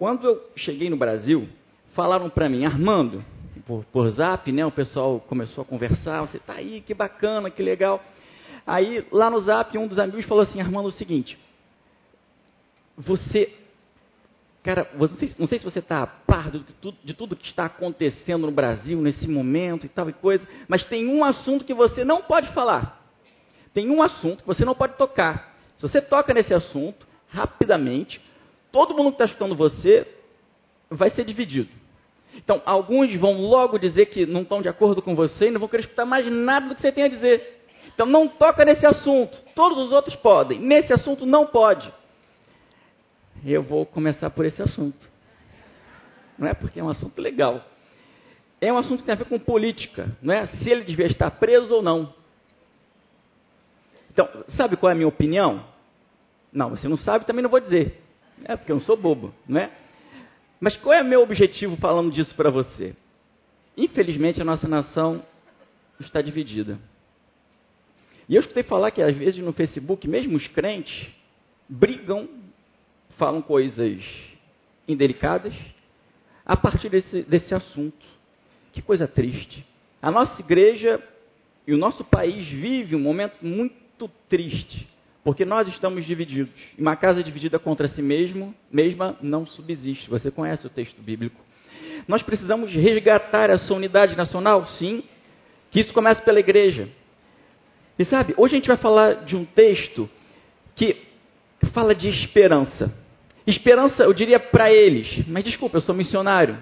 Quando eu cheguei no Brasil, falaram para mim, Armando, por, por zap, né? O pessoal começou a conversar, você tá aí, que bacana, que legal. Aí, lá no zap, um dos amigos falou assim, Armando, o seguinte, você, cara, não sei, não sei se você está a par de tudo, de tudo que está acontecendo no Brasil nesse momento e tal e coisa, mas tem um assunto que você não pode falar. Tem um assunto que você não pode tocar. Se você toca nesse assunto, rapidamente, todo mundo que está escutando você vai ser dividido. Então, alguns vão logo dizer que não estão de acordo com você e não vão querer escutar mais nada do que você tem a dizer. Então, não toca nesse assunto. Todos os outros podem. Nesse assunto, não pode. Eu vou começar por esse assunto. Não é porque é um assunto legal. É um assunto que tem a ver com política. Não é se ele devia estar preso ou não. Então, sabe qual é a minha opinião? Não, você não sabe, também não vou dizer. É porque eu não sou bobo, não é? Mas qual é o meu objetivo falando disso para você? Infelizmente, a nossa nação está dividida. E eu escutei falar que às vezes no Facebook, mesmo os crentes brigam, falam coisas indelicadas a partir desse, desse assunto. Que coisa triste. A nossa igreja e o nosso país vive um momento muito triste porque nós estamos divididos. Uma casa dividida contra si mesmo, mesma não subsiste. Você conhece o texto bíblico. Nós precisamos resgatar essa unidade nacional? Sim. Que isso começa pela igreja. E sabe, hoje a gente vai falar de um texto que fala de esperança. Esperança, eu diria para eles, mas desculpa, eu sou missionário.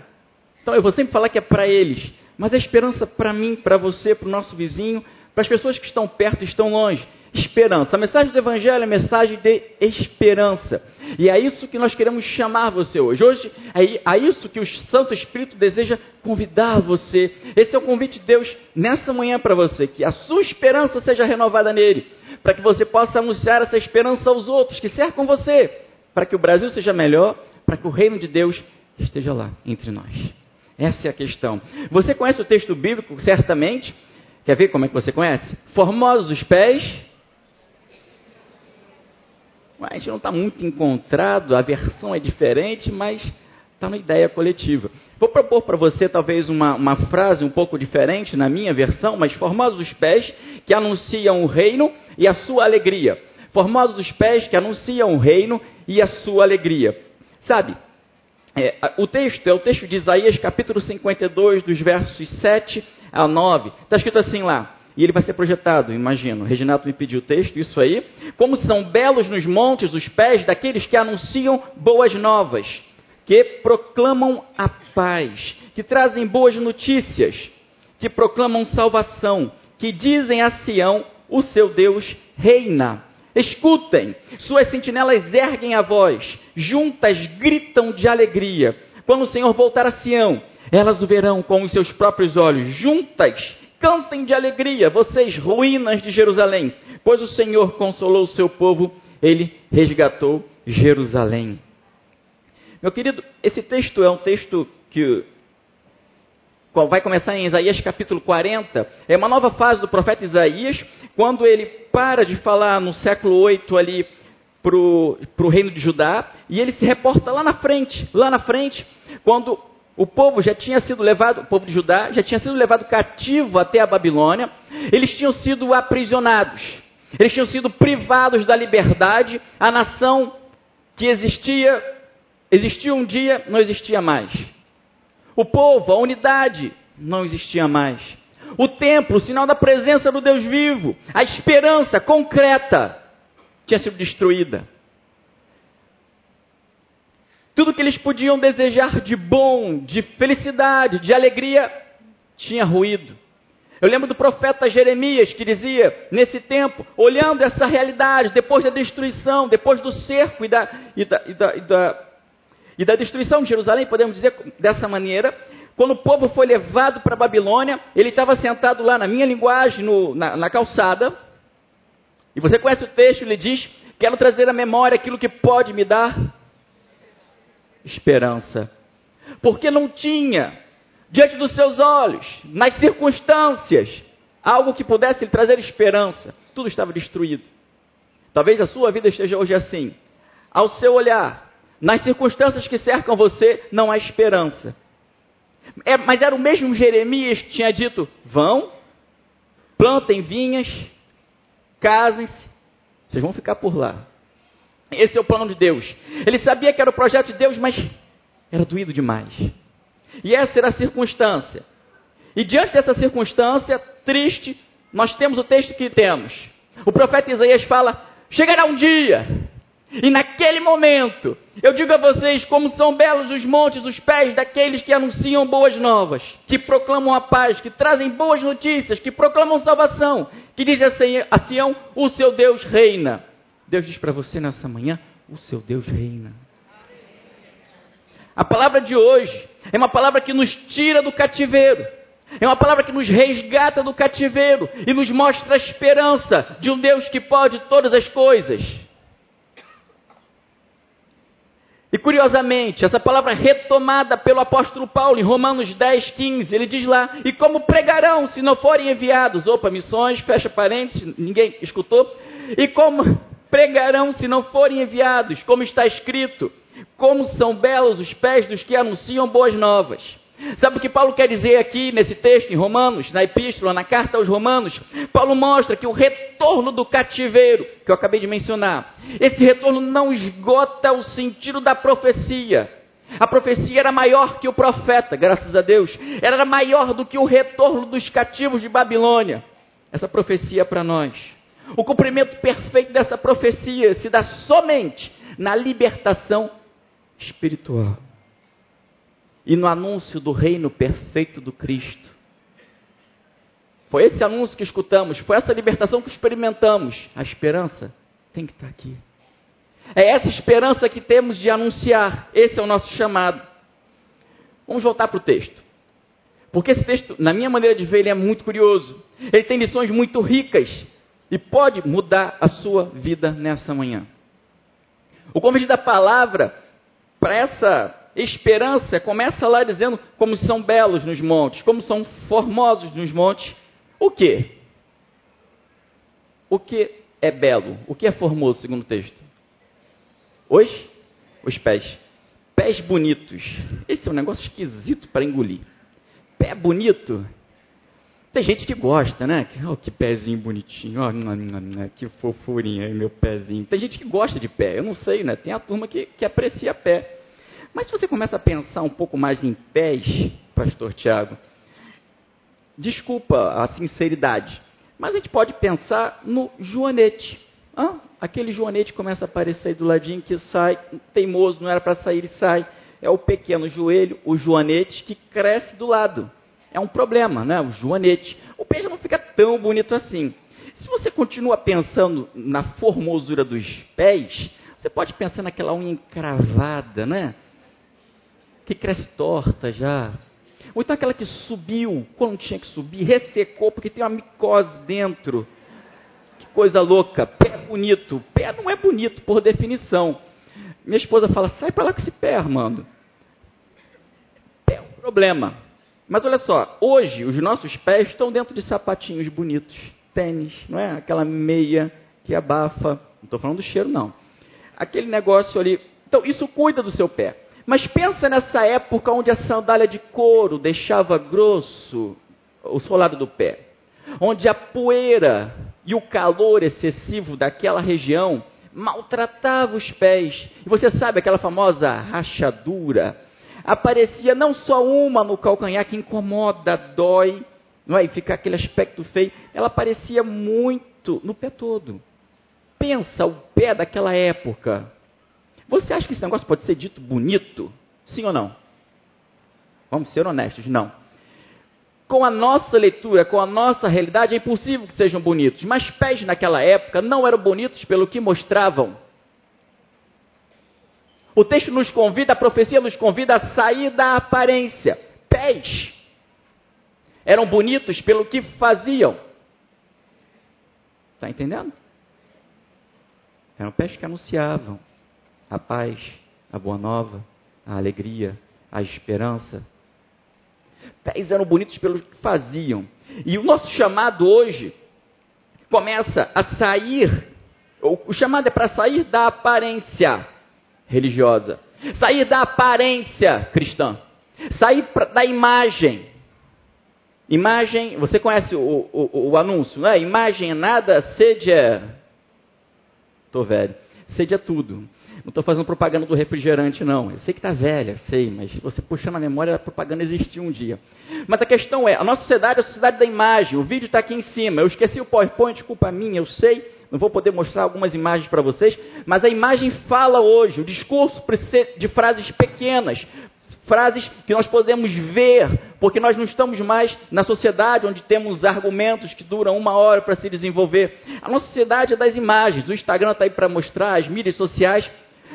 Então eu vou sempre falar que é para eles. Mas é esperança para mim, para você, para o nosso vizinho, para as pessoas que estão perto e estão longe esperança. A mensagem do Evangelho é mensagem de esperança. E é isso que nós queremos chamar você hoje. Hoje é a isso que o Santo Espírito deseja convidar você. Esse é o convite de Deus nessa manhã para você, que a sua esperança seja renovada nele, para que você possa anunciar essa esperança aos outros que cercam você, para que o Brasil seja melhor, para que o reino de Deus esteja lá entre nós. Essa é a questão. Você conhece o texto bíblico, certamente. Quer ver como é que você conhece? Formosos os pés a gente não está muito encontrado, a versão é diferente, mas está na ideia coletiva. Vou propor para você talvez uma, uma, frase um pouco diferente na minha versão, mas formosos os pés que anunciam o reino e a sua alegria. Formosos os pés que anunciam o reino e a sua alegria. Sabe, é, o texto é o texto de Isaías capítulo 52, dos versos 7 a 9. Está escrito assim lá. E ele vai ser projetado, imagino. Reginato me pediu o texto, isso aí. Como são belos nos montes os pés daqueles que anunciam boas novas, que proclamam a paz, que trazem boas notícias, que proclamam salvação, que dizem a Sião: o seu Deus reina. Escutem, suas sentinelas erguem a voz, juntas gritam de alegria. Quando o Senhor voltar a Sião, elas o verão com os seus próprios olhos, juntas Cantem de alegria, vocês ruínas de Jerusalém, pois o Senhor consolou o seu povo, ele resgatou Jerusalém. Meu querido, esse texto é um texto que vai começar em Isaías capítulo 40. É uma nova fase do profeta Isaías, quando ele para de falar no século 8 ali para o reino de Judá, e ele se reporta lá na frente, lá na frente, quando o povo já tinha sido levado, o povo de Judá já tinha sido levado cativo até a Babilônia. Eles tinham sido aprisionados. Eles tinham sido privados da liberdade. A nação que existia, existia um dia, não existia mais. O povo, a unidade, não existia mais. O templo, sinal da presença do Deus vivo, a esperança concreta, tinha sido destruída. Tudo que eles podiam desejar de bom, de felicidade, de alegria, tinha ruído. Eu lembro do profeta Jeremias que dizia, nesse tempo, olhando essa realidade, depois da destruição, depois do cerco e da, e da, e da, e da, e da destruição de Jerusalém, podemos dizer dessa maneira, quando o povo foi levado para a Babilônia, ele estava sentado lá, na minha linguagem, no, na, na calçada, e você conhece o texto, ele diz: Quero trazer à memória aquilo que pode me dar esperança. Porque não tinha, diante dos seus olhos, nas circunstâncias, algo que pudesse lhe trazer esperança. Tudo estava destruído. Talvez a sua vida esteja hoje assim. Ao seu olhar, Nas circunstâncias que cercam você, não há esperança. É, mas era o mesmo Jeremias que tinha dito: vão, plantem vinhas, casem-se, vocês vão ficar por lá. Esse é o plano de Deus. Ele sabia que era o projeto de Deus, mas era doído demais. E essa era a circunstância. E diante dessa circunstância triste, nós temos o texto que temos. O profeta Isaías fala: chegará um dia, e naquele momento, eu digo a vocês como são belos os montes, os pés daqueles que anunciam boas novas, que proclamam a paz, que trazem boas notícias, que proclamam salvação, que dizem a Sião: o seu Deus reina. Deus diz para você nessa manhã: o seu Deus reina. A palavra de hoje é uma palavra que nos tira do cativeiro. É uma palavra que nos resgata do cativeiro e nos mostra a esperança de um Deus que pode todas as coisas. E curiosamente, essa palavra retomada pelo apóstolo Paulo em Romanos 10, 15, ele diz lá: E como pregarão se não forem enviados? Opa, missões, fecha parênteses, ninguém escutou. E como pregarão se não forem enviados? Como está escrito: Como são belos os pés dos que anunciam boas novas. Sabe o que Paulo quer dizer aqui nesse texto, em Romanos, na epístola, na carta aos Romanos? Paulo mostra que o retorno do cativeiro, que eu acabei de mencionar, esse retorno não esgota o sentido da profecia. A profecia era maior que o profeta, graças a Deus. Era maior do que o retorno dos cativos de Babilônia. Essa profecia é para nós. O cumprimento perfeito dessa profecia se dá somente na libertação espiritual e no anúncio do reino perfeito do Cristo. Foi esse anúncio que escutamos, foi essa libertação que experimentamos. A esperança tem que estar aqui. É essa esperança que temos de anunciar. Esse é o nosso chamado. Vamos voltar para o texto. Porque esse texto, na minha maneira de ver, ele é muito curioso. Ele tem lições muito ricas e pode mudar a sua vida nessa manhã. O convite da palavra para essa esperança começa lá dizendo como são belos nos montes, como são formosos nos montes. O que? O que é belo? O que é formoso, segundo o texto? Os? Os pés. Pés bonitos. Esse é um negócio esquisito para engolir. Pé bonito. Tem gente que gosta, né? Oh, que pezinho bonitinho. Oh, que fofurinha, meu pezinho. Tem gente que gosta de pé. Eu não sei, né? Tem a turma que, que aprecia pé. Mas se você começa a pensar um pouco mais em pés, pastor Tiago, desculpa a sinceridade, mas a gente pode pensar no joanete. Ah, aquele joanete começa a aparecer do ladinho que sai, teimoso, não era para sair e sai. É o pequeno joelho, o joanete, que cresce do lado. É um problema, né? O joanete. O já não fica tão bonito assim. Se você continua pensando na formosura dos pés, você pode pensar naquela unha encravada, né? que cresce torta já. Ou então aquela que subiu quando tinha que subir, ressecou porque tem uma micose dentro. Que coisa louca. Pé bonito. Pé não é bonito por definição. Minha esposa fala: sai para lá com esse pé, Armando. Pé é um problema. Mas olha só, hoje os nossos pés estão dentro de sapatinhos bonitos, tênis, não é? Aquela meia que abafa. Não estou falando do cheiro, não. Aquele negócio ali. Então, isso cuida do seu pé. Mas pensa nessa época onde a sandália de couro deixava grosso o solado do pé, onde a poeira e o calor excessivo daquela região maltratava os pés. E você sabe aquela famosa rachadura? Aparecia não só uma no calcanhar que incomoda, dói, não é? E fica aquele aspecto feio. Ela aparecia muito no pé todo. Pensa o pé daquela época. Você acha que esse negócio pode ser dito bonito? Sim ou não? Vamos ser honestos, não. Com a nossa leitura, com a nossa realidade, é impossível que sejam bonitos. Mas pés naquela época não eram bonitos pelo que mostravam. O texto nos convida, a profecia nos convida a sair da aparência. Pés eram bonitos pelo que faziam. Está entendendo? Eram pés que anunciavam a paz, a boa nova, a alegria, a esperança. Pés eram bonitos pelo que faziam. E o nosso chamado hoje começa a sair, o chamado é para sair da aparência religiosa sair da aparência cristã, sair da imagem. Imagem, você conhece o, o, o anúncio, não é? Imagem é nada, sede é. Estou velho. Sede é tudo. Não estou fazendo propaganda do refrigerante, não. Eu sei que está velha, sei, mas você puxando a memória, a propaganda existiu um dia. Mas a questão é, a nossa sociedade é a sociedade da imagem. O vídeo está aqui em cima. Eu esqueci o PowerPoint, culpa minha, eu sei. Não vou poder mostrar algumas imagens para vocês, mas a imagem fala hoje. O discurso precisa de frases pequenas, frases que nós podemos ver, porque nós não estamos mais na sociedade onde temos argumentos que duram uma hora para se desenvolver. A nossa sociedade é das imagens. O Instagram está aí para mostrar, as mídias sociais.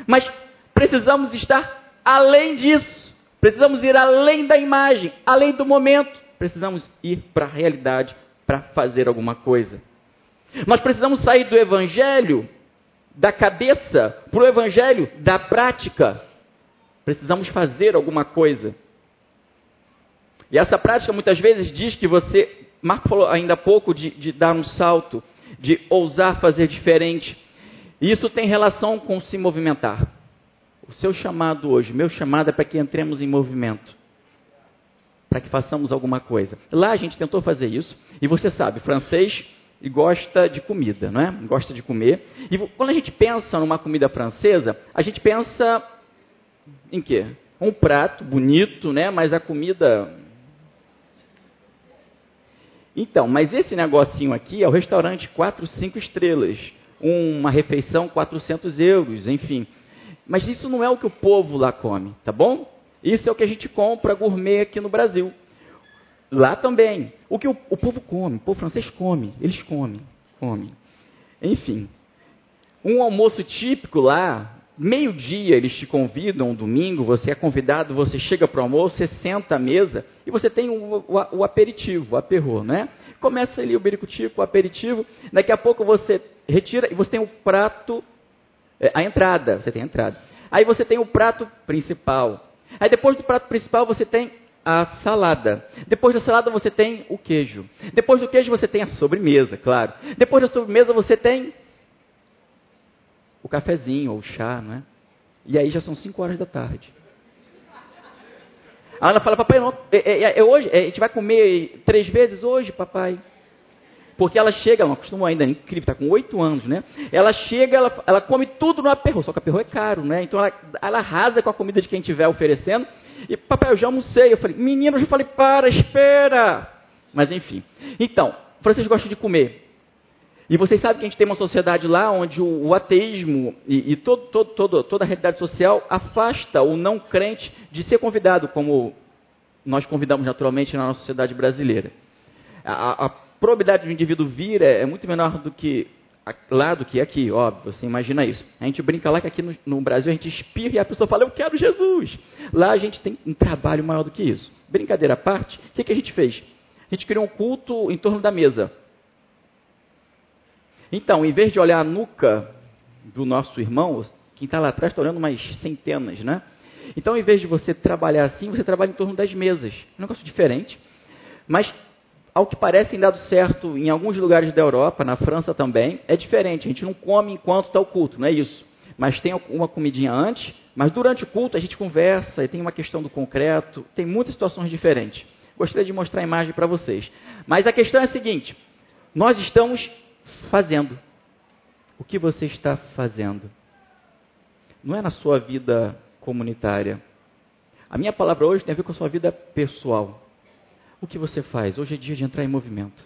Mas precisamos estar além disso. Precisamos ir além da imagem, além do momento. Precisamos ir para a realidade para fazer alguma coisa. Nós precisamos sair do evangelho da cabeça para o evangelho da prática. Precisamos fazer alguma coisa. E essa prática muitas vezes diz que você, Marco falou ainda há pouco de, de dar um salto, de ousar fazer diferente. E isso tem relação com se movimentar. O seu chamado hoje, meu chamado é para que entremos em movimento. Para que façamos alguma coisa. Lá a gente tentou fazer isso. E você sabe, francês e gosta de comida, não é? Gosta de comer. E quando a gente pensa numa comida francesa, a gente pensa em quê? Um prato bonito, né? Mas a comida. Então, mas esse negocinho aqui é o restaurante 4, 5 estrelas. Uma refeição 400 euros, enfim. Mas isso não é o que o povo lá come, tá bom? Isso é o que a gente compra gourmet aqui no Brasil. Lá também. O que o, o povo come, o povo francês come, eles comem, comem. Enfim, um almoço típico lá, meio-dia eles te convidam, um domingo, você é convidado, você chega para o almoço, você senta à mesa e você tem o, o, o aperitivo, o aperro, né? Começa ali o biricutico, o aperitivo, daqui a pouco você retira e você tem o prato, é, a entrada, você tem a entrada. Aí você tem o prato principal. Aí depois do prato principal você tem a salada. Depois da salada você tem o queijo. Depois do queijo você tem a sobremesa, claro. Depois da sobremesa você tem o cafezinho ou o chá, não é? E aí já são 5 horas da tarde. A Ana fala, papai, não, é, é, é hoje, é, a gente vai comer três vezes hoje, papai. Porque ela chega, ela não acostumou ainda, é incrível, está com oito anos, né? Ela chega, ela, ela come tudo no aperro, só que aperro é caro, né? Então ela, ela arrasa com a comida de quem estiver oferecendo e papai, eu já almocei. Eu falei, menino, eu já falei, para, espera. Mas enfim. Então, vocês gostam de comer. E vocês sabem que a gente tem uma sociedade lá onde o, o ateísmo e, e todo, todo, todo, toda a realidade social afasta o não crente de ser convidado, como nós convidamos naturalmente na nossa sociedade brasileira. A, a probabilidade do indivíduo vir é, é muito menor do que lá do que aqui, óbvio, você imagina isso. A gente brinca lá que aqui no, no, Brasil a gente espirra e a pessoa fala, eu quero Jesus. Lá a gente tem um trabalho maior do que isso. Brincadeira à parte, o que, que a gente fez? A gente criou um culto em torno da mesa. Então, em vez de olhar a nuca do nosso irmão, quem está lá atrás está olhando umas centenas, né? Então, em vez de você trabalhar assim, você trabalha em torno das mesas. Um negócio diferente. Mas ao que parece, tem dado certo em alguns lugares da Europa, na França também. É diferente, a gente não come enquanto está o culto, não é isso. Mas tem uma comidinha antes, mas durante o culto a gente conversa, e tem uma questão do concreto, tem muitas situações diferentes. Gostaria de mostrar a imagem para vocês. Mas a questão é a seguinte: nós estamos fazendo. O que você está fazendo? Não é na sua vida comunitária. A minha palavra hoje tem a ver com a sua vida pessoal o que você faz? Hoje é dia de entrar em movimento.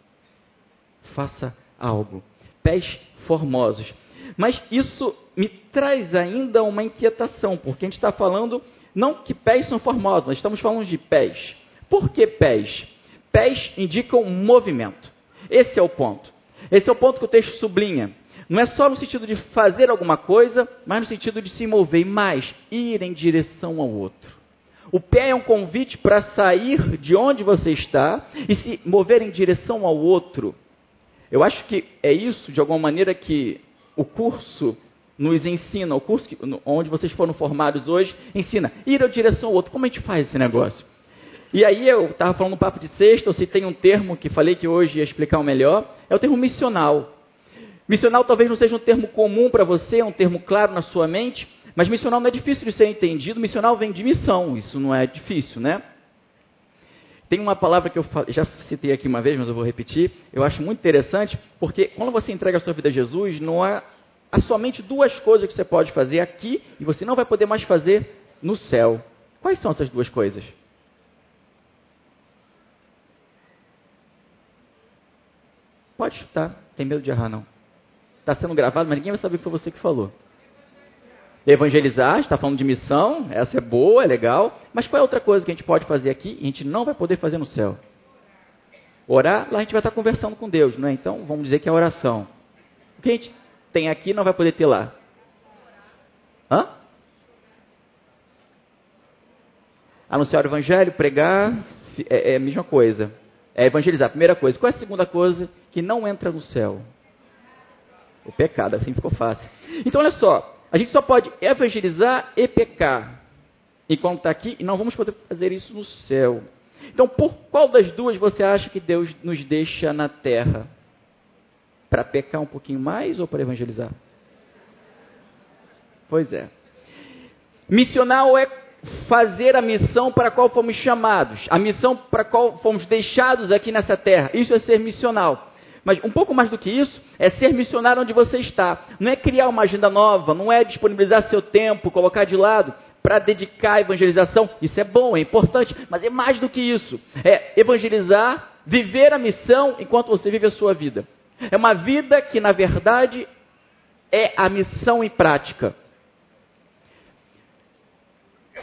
Faça algo. Pés formosos. Mas isso me traz ainda uma inquietação, porque a gente está falando não que pés são formosos, nós estamos falando de pés. Por que pés? Pés indicam movimento. Esse é o ponto. Esse é o ponto que o texto sublinha. Não é só no sentido de fazer alguma coisa, mas no sentido de se mover mais, ir em direção ao outro. O pé é um convite para sair de onde você está e se mover em direção ao outro. Eu acho que é isso, de alguma maneira, que o curso nos ensina, o curso que, onde vocês foram formados hoje, ensina ir em direção ao outro. Como a gente faz esse negócio? E aí eu estava falando no papo de sexta, eu citei um termo que falei que hoje ia explicar o melhor, é o termo missional. Missional talvez não seja um termo comum para você, é um termo claro na sua mente, mas missional não é difícil de ser entendido. Missional vem de missão, isso não é difícil, né? Tem uma palavra que eu já citei aqui uma vez, mas eu vou repetir. Eu acho muito interessante, porque quando você entrega a sua vida a Jesus, não há, há somente duas coisas que você pode fazer aqui e você não vai poder mais fazer no céu. Quais são essas duas coisas? Pode chutar, tem medo de errar não. Está sendo gravado, mas ninguém vai saber que foi você que falou. Evangelizar, está falando de missão, essa é boa, é legal. Mas qual é outra coisa que a gente pode fazer aqui e a gente não vai poder fazer no céu? Orar, lá a gente vai estar conversando com Deus, não é? Então vamos dizer que é oração. O que a gente tem aqui não vai poder ter lá. Hã? Anunciar o evangelho, pregar, é, é a mesma coisa. É evangelizar, primeira coisa. Qual é a segunda coisa que não entra no céu? O pecado, assim ficou fácil. Então, olha só, a gente só pode evangelizar e pecar enquanto está aqui, e não vamos poder fazer isso no céu. Então, por qual das duas você acha que Deus nos deixa na terra? Para pecar um pouquinho mais ou para evangelizar? Pois é. Missional é fazer a missão para a qual fomos chamados, a missão para a qual fomos deixados aqui nessa terra. Isso é ser missional. Mas um pouco mais do que isso, é ser missionário onde você está. Não é criar uma agenda nova, não é disponibilizar seu tempo, colocar de lado para dedicar à evangelização. Isso é bom, é importante, mas é mais do que isso. É evangelizar, viver a missão enquanto você vive a sua vida. É uma vida que, na verdade, é a missão em prática.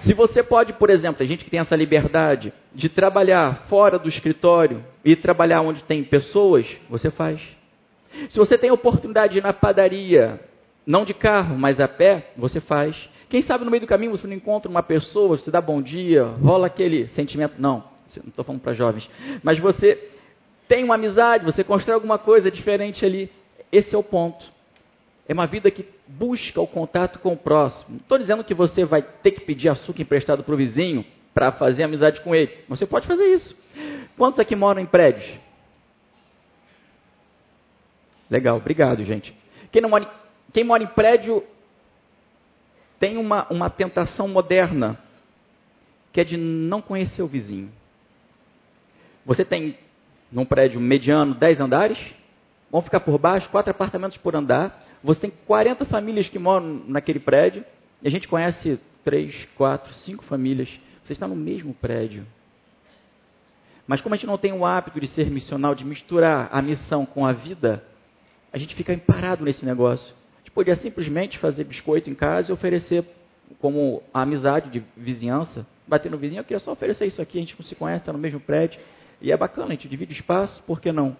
Se você pode, por exemplo, tem gente que tem essa liberdade de trabalhar fora do escritório e trabalhar onde tem pessoas, você faz. Se você tem a oportunidade de ir na padaria, não de carro, mas a pé, você faz. Quem sabe no meio do caminho você não encontra uma pessoa, você dá bom dia, rola aquele sentimento. Não, não estou falando para jovens. Mas você tem uma amizade, você constrói alguma coisa diferente ali. Esse é o ponto. É uma vida que busca o contato com o próximo. Não estou dizendo que você vai ter que pedir açúcar emprestado para o vizinho para fazer amizade com ele. Você pode fazer isso. Quantos aqui moram em prédios? Legal, obrigado, gente. Quem, não mora, em, quem mora em prédio tem uma, uma tentação moderna, que é de não conhecer o vizinho. Você tem, num prédio mediano, 10 andares, vão ficar por baixo, quatro apartamentos por andar, você tem 40 famílias que moram naquele prédio, e a gente conhece 3, 4, 5 famílias. Você está no mesmo prédio. Mas como a gente não tem o hábito de ser missional, de misturar a missão com a vida, a gente fica parado nesse negócio. A gente podia simplesmente fazer biscoito em casa e oferecer como a amizade de vizinhança, bater no vizinho, eu queria só oferecer isso aqui, a gente não se conhece, está no mesmo prédio, e é bacana, a gente divide espaço, por que não?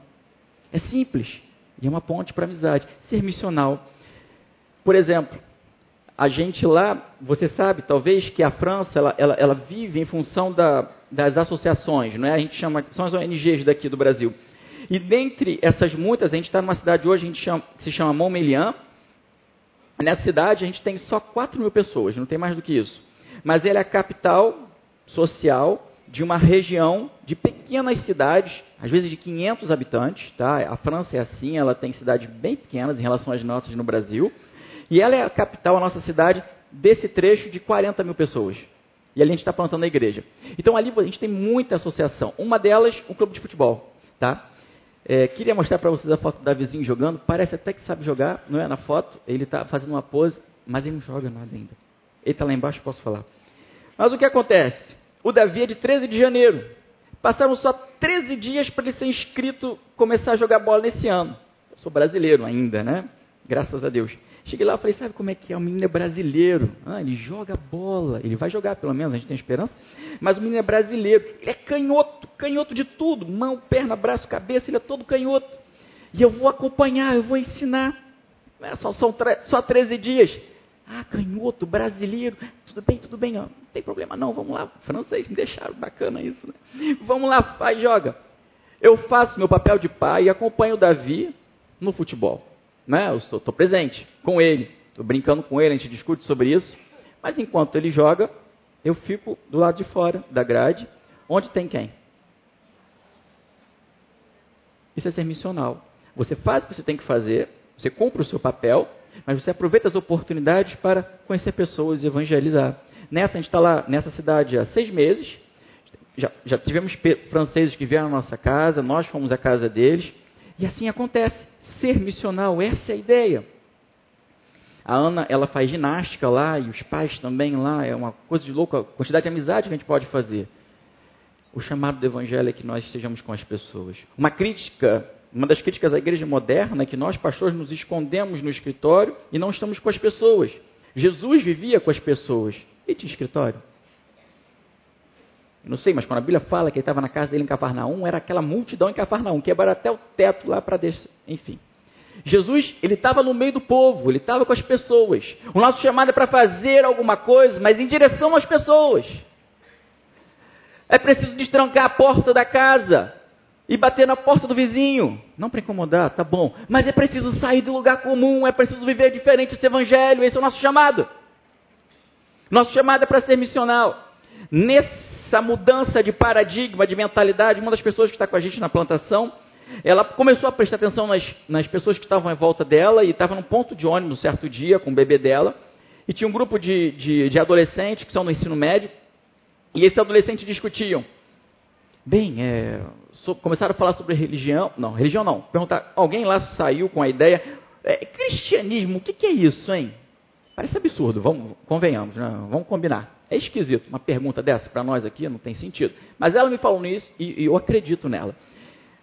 É simples. E é uma ponte para amizade. Ser missional. Por exemplo, a gente lá, você sabe, talvez que a França, ela, ela, ela vive em função da, das associações, não é? A gente chama, são as ONGs daqui do Brasil. E dentre essas muitas, a gente está numa cidade hoje, chama, que se chama Montmelian. Nessa cidade a gente tem só 4 mil pessoas, não tem mais do que isso. Mas ela é a capital social de uma região de pequenas cidades, às vezes de 500 habitantes. Tá? A França é assim, ela tem cidades bem pequenas em relação às nossas no Brasil. E ela é a capital, a nossa cidade, desse trecho de 40 mil pessoas. E ali a gente está plantando a igreja. Então ali a gente tem muita associação. Uma delas, um clube de futebol. Tá? É, queria mostrar para vocês a foto do Davizinho jogando. Parece até que sabe jogar, não é? Na foto, ele está fazendo uma pose, mas ele não joga nada ainda. Ele está lá embaixo, posso falar. Mas o que acontece? O Davi é de 13 de janeiro. Passaram só 13 dias para ele ser inscrito, começar a jogar bola nesse ano. Eu sou brasileiro ainda, né? Graças a Deus. Cheguei lá e falei, sabe como é que é? O menino é brasileiro. Ah, ele joga bola. Ele vai jogar, pelo menos, a gente tem esperança. Mas o menino é brasileiro. Ele é canhoto, canhoto de tudo. Mão, perna, braço, cabeça, ele é todo canhoto. E eu vou acompanhar, eu vou ensinar. É, só, são só 13 dias. Ah, canhoto, brasileiro. Tudo bem, tudo bem, ó. não tem problema não, vamos lá. Francês, me deixaram, bacana isso. Né? Vamos lá, faz, joga. Eu faço meu papel de pai e acompanho o Davi no futebol. Né? Eu estou, presente com ele, estou brincando com ele, a gente discute sobre isso. Mas enquanto ele joga, eu fico do lado de fora da grade, onde tem quem? Isso é ser missional. Você faz o que você tem que fazer, Você cumpre o seu papel, mas você aproveita as oportunidades para conhecer pessoas e evangelizar. Nessa, a gente está lá nessa cidade há seis meses. Já, já tivemos franceses que vieram à nossa casa, nós fomos à casa deles. E assim acontece. Ser missional, essa é a ideia. A Ana, ela faz ginástica lá e os pais também lá. É uma coisa de louca, a quantidade de amizade que a gente pode fazer. O chamado do evangelho é que nós estejamos com as pessoas. Uma crítica, uma das críticas à igreja moderna é que nós, pastores, nos escondemos no escritório e não estamos com as pessoas. Jesus vivia com as pessoas. E tinha escritório? não sei, mas quando a Bíblia fala que ele estava na casa dele em Cafarnaum, era aquela multidão em Cafarnaum, quebraram até o teto lá para descer. Enfim. Jesus, ele estava no meio do povo, ele estava com as pessoas. O nosso chamado é para fazer alguma coisa, mas em direção às pessoas. É preciso destrancar a porta da casa e bater na porta do vizinho. Não para incomodar, tá bom. Mas é preciso sair do lugar comum, é preciso viver diferente esse evangelho, esse é o nosso chamado. Nosso chamado é para ser missional. Nessa mudança de paradigma, de mentalidade, uma das pessoas que está com a gente na plantação, ela começou a prestar atenção nas, nas pessoas que estavam em volta dela e estava num ponto de ônibus certo dia com o bebê dela. E tinha um grupo de, de, de adolescentes que são no ensino médio. E esses adolescentes discutiam. Bem, é, so, começaram a falar sobre religião. Não, religião não. Perguntar, alguém lá saiu com a ideia. É, cristianismo, o que, que, é isso, hein? Parece absurdo, vamos, convenhamos, né? vamos combinar. É esquisito uma pergunta dessa para nós aqui, não tem sentido. Mas ela me falou nisso e, e eu acredito nela.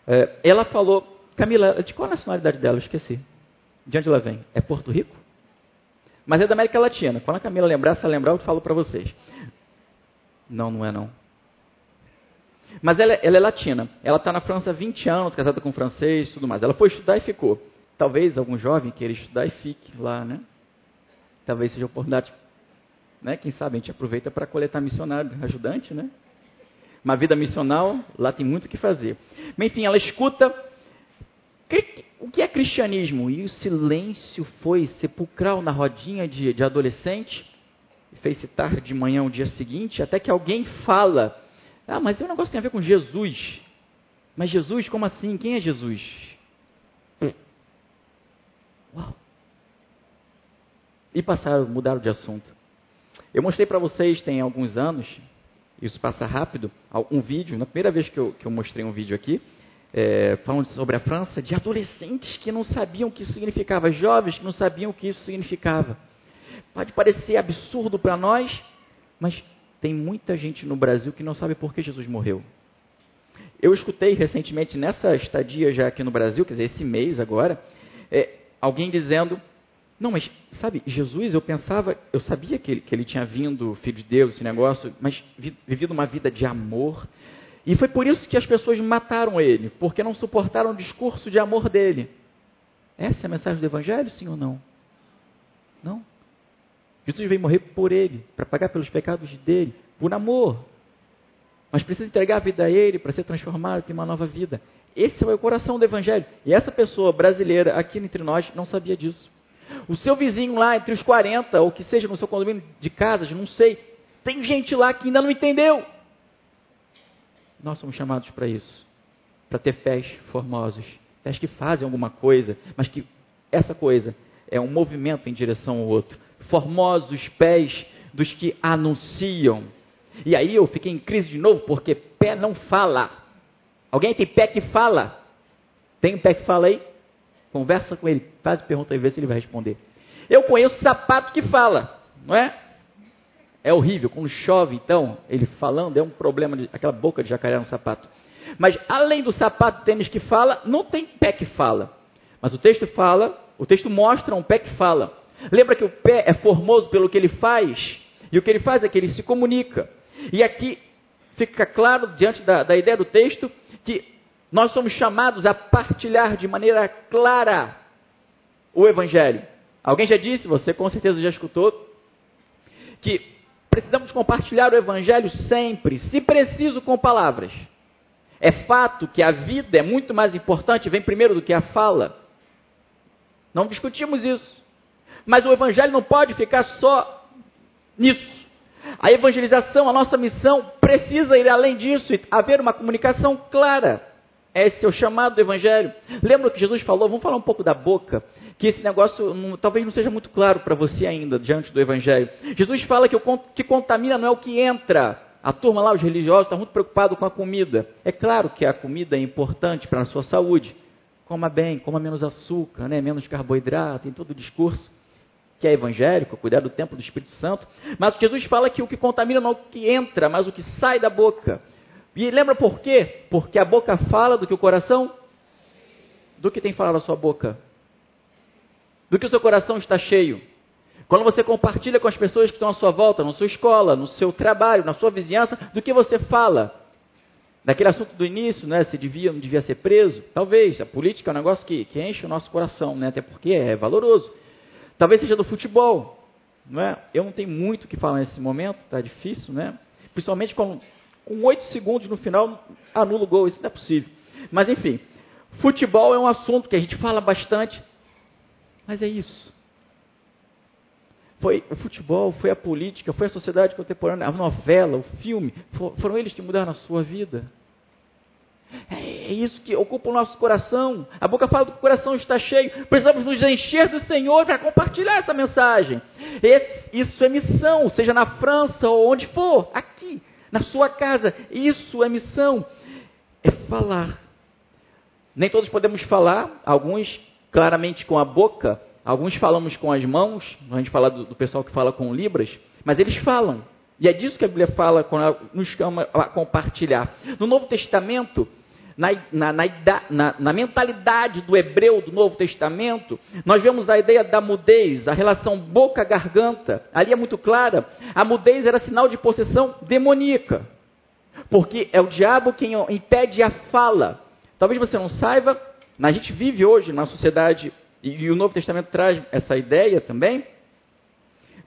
É, ela falou, Camila, de qual nacionalidade dela? Eu esqueci. De onde ela vem? É Porto Rico? Mas é da América Latina. Quando a Camila lembrar, se ela lembrar, eu falo para vocês. Não, não é não. Mas ela, ela é latina. Ela está na França há 20 anos, casada com um francês e tudo mais. Ela foi estudar e ficou. Talvez algum jovem queira estudar e fique lá, né? Talvez seja oportunidade. Né? Quem sabe a gente aproveita para coletar missionário, ajudante, né? Uma vida missional, lá tem muito o que fazer. Mas, enfim, ela escuta. O que é cristianismo? E o silêncio foi sepulcral na rodinha de, de adolescente. Fez citar de manhã o dia seguinte, até que alguém fala: Ah, mas o negócio tem a ver com Jesus. Mas Jesus, como assim? Quem é Jesus? Uau! E passaram, mudaram de assunto. Eu mostrei para vocês, tem alguns anos, isso passa rápido, um vídeo, na primeira vez que eu, que eu mostrei um vídeo aqui, é, falando sobre a França, de adolescentes que não sabiam o que isso significava, jovens que não sabiam o que isso significava. Pode parecer absurdo para nós, mas tem muita gente no Brasil que não sabe por que Jesus morreu. Eu escutei recentemente, nessa estadia já aqui no Brasil, quer dizer, esse mês agora, é, alguém dizendo não, mas sabe, Jesus, eu pensava, eu sabia que ele, que ele tinha vindo, filho de Deus, esse negócio, mas vi, vivido uma vida de amor. E foi por isso que as pessoas mataram ele, porque não suportaram o discurso de amor dele. Essa é a mensagem do Evangelho, sim ou não? Não. Jesus veio morrer por ele, para pagar pelos pecados dele, por amor. Mas precisa entregar a vida a ele para ser transformado, ter uma nova vida. Esse é o coração do Evangelho. E essa pessoa brasileira aqui entre nós não sabia disso. O seu vizinho lá, entre os 40, ou que seja no seu condomínio de casas, não sei, tem gente lá que ainda não entendeu. Nós somos chamados para isso, para ter pés formosos, pés que fazem alguma coisa, mas que essa coisa é um movimento em direção ao outro. Formosos pés dos que anunciam. E aí eu fiquei em crise de novo, porque pé não fala. Alguém tem pé que fala? Tem um pé que fala aí? Conversa com ele, faz pergunta e vê se ele vai responder. Eu conheço sapato que fala, não é? É horrível, quando chove, então, ele falando, é um problema, de, aquela boca de jacaré no sapato. Mas além do sapato tênis que fala, não tem pé que fala. Mas o texto fala, o texto mostra um pé que fala. Lembra que o pé é formoso pelo que ele faz, e o que ele faz é que ele se comunica. E aqui fica claro, diante da, da ideia do texto, que nós somos chamados a partilhar de maneira clara o Evangelho. Alguém já disse, você com certeza já escutou, que precisamos compartilhar o Evangelho sempre, se preciso, com palavras. É fato que a vida é muito mais importante, vem primeiro do que a fala. Não discutimos isso. Mas o Evangelho não pode ficar só nisso. A evangelização, a nossa missão, precisa ir além disso e haver uma comunicação clara. Esse é o chamado do Evangelho. Lembra que Jesus falou? Vamos falar um pouco da boca. que esse negócio não, talvez não seja muito claro para você ainda diante do Evangelho. Jesus fala que o que contamina não é o que entra. A turma lá, os religiosos, está muito preocupado com a comida. É claro que a comida é importante para a sua saúde. Coma bem, coma menos açúcar, né? menos carboidrato, em todo o discurso que é evangélico, cuidar do templo do Espírito Santo. Mas Jesus fala que o que contamina não é o que entra, mas o que sai da boca. E lembra por quê? Porque a boca fala do que o coração? Do que tem falado a sua boca? Do que o seu coração está cheio? Quando você compartilha com as pessoas que estão à sua volta, na sua escola, no seu trabalho, na sua vizinhança, do que você fala? Daquele assunto do início, né? Se devia não devia ser preso? Talvez. A política é um negócio que, que enche o nosso coração, né? Até porque é valoroso. Talvez seja do futebol. Não é? Eu não tenho muito o que falar nesse momento, está difícil, né? Principalmente com, com 8 segundos no final, anula o gol, isso não é possível. Mas enfim, futebol é um assunto que a gente fala bastante, mas é isso. Foi o futebol, foi a política, foi a sociedade contemporânea, a novela, o filme, foram eles que mudaram a sua vida. É, é isso que ocupa o nosso coração. A boca fala do que o coração está cheio. Precisamos nos encher do Senhor para compartilhar essa mensagem. Esse, isso é missão, seja na França ou onde for, aqui, na sua casa. Isso é missão. É falar. Nem todos podemos falar, alguns claramente com a boca, alguns falamos com as mãos. A gente fala do, do pessoal que fala com Libras, mas eles falam. E é disso que a Bíblia fala quando ela nos chama a compartilhar. No Novo Testamento, na, na, na, na, mentalidade do hebreu do Novo Testamento, nós vemos a ideia da mudez, a relação boca-garganta. Ali é muito clara. A mudez era sinal de possessão demoníaca. Porque é o diabo quem impede a fala. Talvez você não saiba, a gente vive hoje na sociedade, e, e o Novo Testamento traz essa ideia também,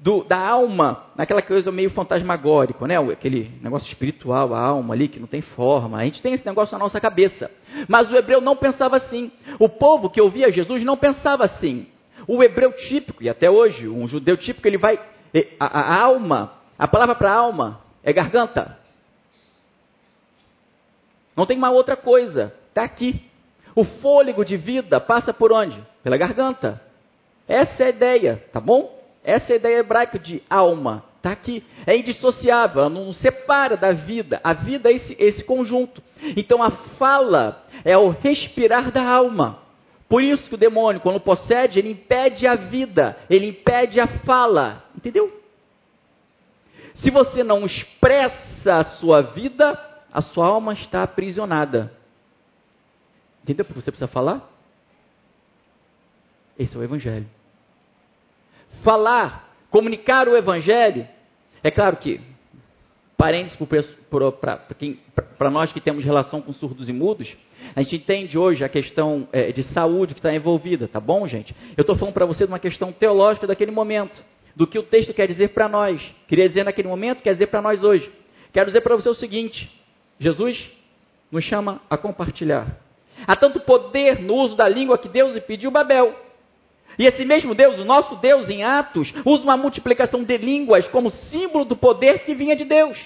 do, da alma, naquela coisa meio fantasmagórico, né? Aquele negócio espiritual, a alma ali que não tem forma. A gente tem esse negócio na nossa cabeça. Mas o hebreu não pensava assim. O povo que ouvia Jesus não pensava assim. O hebreu típico, e até hoje, um judeu típico, ele vai. A, a alma, a palavra para alma é garganta. Não tem uma outra coisa. Está aqui. O fôlego de vida passa por onde? Pela garganta. Essa é a ideia, tá bom? Essa é a ideia hebraica de alma. Está aqui. É indissociável, não separa da vida. A vida é esse, esse conjunto. Então a fala é o respirar da alma. Por isso que o demônio, quando possede, ele impede a vida, ele impede a fala. Entendeu? Se você não expressa a sua vida, a sua alma está aprisionada. Entendeu porque você precisa falar? Esse é o Evangelho falar, comunicar o Evangelho, é claro que, parênteses para nós que temos relação com surdos e mudos, a gente entende hoje a questão é, de saúde que está envolvida, tá bom, gente? Eu estou falando para você de uma questão teológica daquele momento, do que o texto quer dizer para nós. Queria dizer naquele momento, quer dizer para nós hoje. Quero dizer para você o seguinte: Jesus nos chama a compartilhar. Há tanto poder no uso da língua que Deus lhe pediu Babel. E esse mesmo Deus, o nosso Deus em Atos, usa uma multiplicação de línguas como símbolo do poder que vinha de Deus.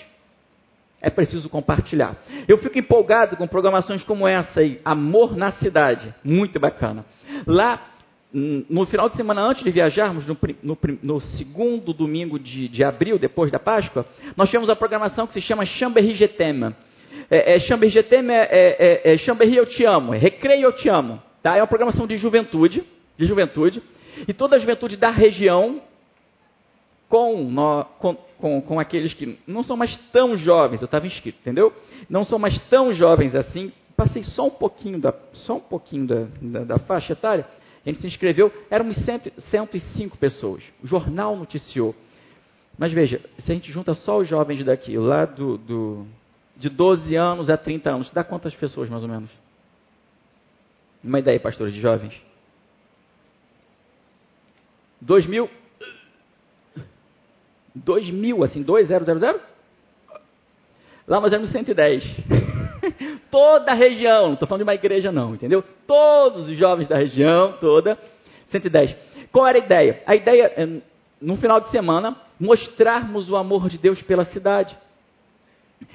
É preciso compartilhar. Eu fico empolgado com programações como essa aí, Amor na Cidade. Muito bacana. Lá, no final de semana antes de viajarmos, no, no, no segundo domingo de, de, abril, depois da Páscoa, nós tivemos a programação que se chama Chamberri Getema. É, é, Getema é, é, é Chamberri Eu Te Amo, é Recreio Eu Te Amo. Tá? É uma programação de juventude de juventude, e toda a juventude da região com, no, com, com, com, aqueles que não são mais tão jovens, eu estava inscrito, entendeu? Não são mais tão jovens assim, passei só um pouquinho da, só um pouquinho da, da, da faixa etária, a gente se inscreveu, éramos cento, 105 pessoas, o jornal noticiou. Mas veja, se a gente junta só os jovens daqui, lá do, do, de 12 anos a 30 anos, dá quantas pessoas mais ou menos? Uma ideia, pastores de jovens? 2000. 2000, assim, 2000. Lá nós éramos 110. toda a região, não estou falando de uma igreja não, entendeu? Todos os jovens da região, toda, 110. Qual era a ideia? A ideia, é, no final de semana, mostrarmos o amor de Deus pela cidade.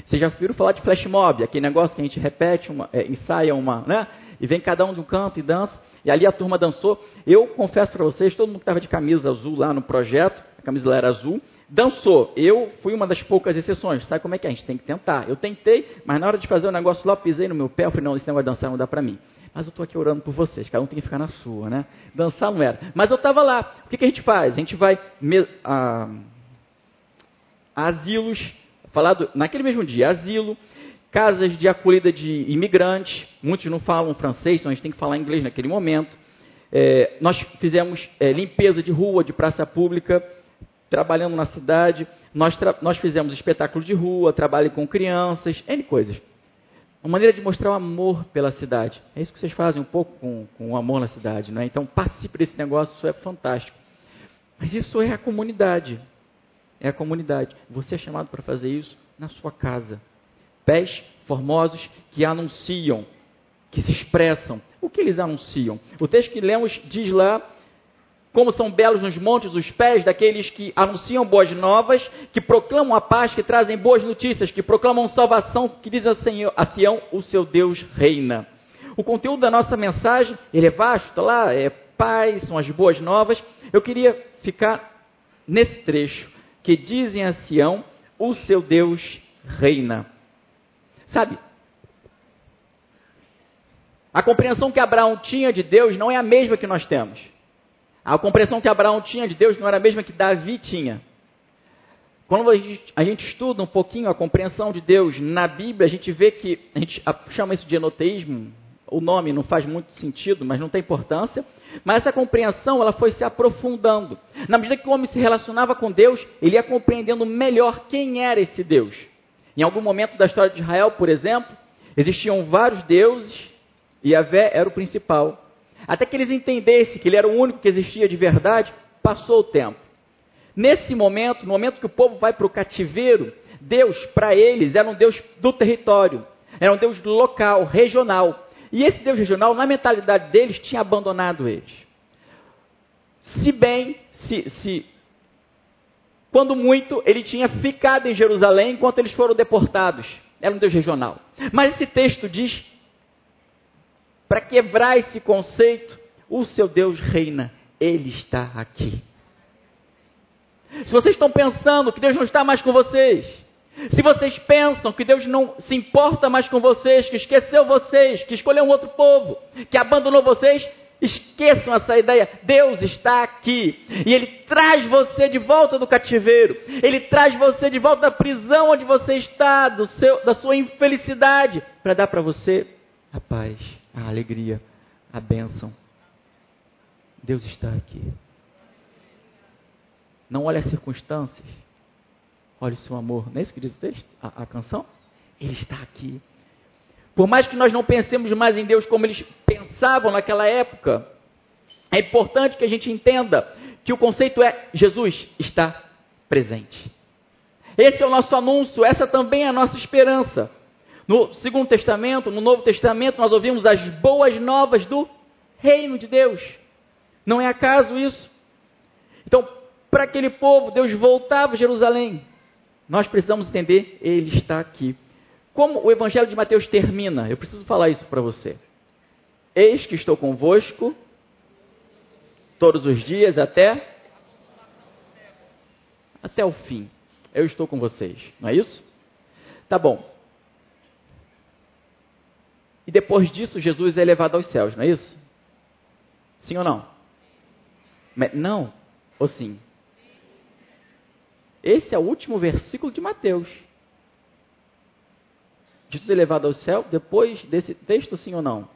Vocês já ouviram falar de flash mob, aquele negócio que a gente repete, uma, é, ensaia uma, né? E vem cada um de um canto e dança. E ali a turma dançou. Eu confesso para vocês, todo mundo que estava de camisa azul lá no projeto, a camisa lá era azul, dançou. Eu fui uma das poucas exceções. Sabe como é que é? A gente tem que tentar. Eu tentei, mas na hora de fazer o negócio lá, pisei no meu pé. Eu falei, não, esse negócio de dançar não dá para mim. Mas eu estou aqui orando por vocês. Cada um tem que ficar na sua, né? Dançar não era. Mas eu estava lá. O que, que, a gente faz? A gente vai a, a asilos, falado naquele mesmo dia, asilo, casas de acolhida de imigrantes. Muitos não falam francês, então a gente tem que falar inglês naquele momento. É, nós fizemos é, limpeza de rua, de praça pública trabalhando na cidade. Nós, nós fizemos espetáculo de rua, trabalho com crianças, N coisas. Uma maneira de mostrar o amor pela cidade. É isso que vocês fazem um pouco com, com o amor na cidade, não é? Então participe desse negócio, isso é fantástico. Mas isso é a comunidade. É a comunidade. Você é chamado para fazer isso na sua casa. Pés formosos que anunciam, que se expressam. O que eles anunciam? O texto que lemos diz lá como são belos nos montes os pés daqueles que anunciam boas novas, que proclamam a paz, que trazem boas notícias, que proclamam salvação, que diz a, Senhor, a Sião, o seu Deus reina. O conteúdo da nossa mensagem, ele é vasto, está lá, é paz, são as boas novas. Eu queria ficar nesse trecho, que dizem a Sião, o seu Deus reina. Sabe, a compreensão que Abraão tinha de Deus não é a mesma que nós temos. A compreensão que Abraão tinha de Deus não era a mesma que Davi tinha. Quando a gente, estuda um pouquinho a compreensão de Deus na Bíblia, a gente vê que, a gente chama isso de enoteísmo, o nome não faz muito sentido, mas não tem importância. Mas essa compreensão ela foi se aprofundando. Na medida que o homem se relacionava com Deus, ele ia compreendendo melhor quem era esse Deus. Em algum momento da história de Israel, por exemplo, existiam vários deuses e Yahvé era o principal. Até que eles entendessem que ele era o único que existia de verdade, passou o tempo. Nesse momento, no momento que o povo vai para o cativeiro, Deus, para eles, era um Deus do território, era um Deus local, regional. E esse Deus regional, na mentalidade deles, tinha abandonado eles. Se bem, se, se quando muito, ele tinha ficado em Jerusalém enquanto eles foram deportados. Era um Deus regional. Mas esse texto diz para quebrar esse conceito, o seu Deus reina, ele está aqui. Se vocês estão pensando que Deus não está mais com vocês, se vocês pensam que Deus não se importa mais com vocês, que esqueceu vocês, que escolheu um outro povo, que abandonou vocês, esqueçam essa ideia. Deus está aqui e Ele traz você de volta do cativeiro, Ele traz você de volta da prisão onde você está, do seu, da sua infelicidade, para dar para você a paz a alegria, a bênção. Deus está aqui. Não olhe as circunstâncias, olhe o seu amor. Não é isso que diz o texto, a, a canção? Ele está aqui. Por mais que nós não pensemos mais em Deus como eles pensavam naquela época, é importante que a gente entenda que o conceito é Jesus está presente. Esse é o nosso anúncio, essa também é a nossa esperança. No Segundo Testamento, no Novo Testamento, nós ouvimos as boas novas do reino de Deus. Não é acaso isso? Então, para aquele povo, Deus voltava a Jerusalém. Nós precisamos entender, Ele está aqui. Como o Evangelho de Mateus termina? Eu preciso falar isso para você. Eis que estou convosco todos os dias até até o fim. Eu estou com vocês, não é isso? Tá bom. E depois disso, Jesus é levado aos céus, não é isso? Sim ou não? Não ou sim? Esse é o último versículo de Mateus. Jesus é levado ao céu depois desse texto, sim ou não?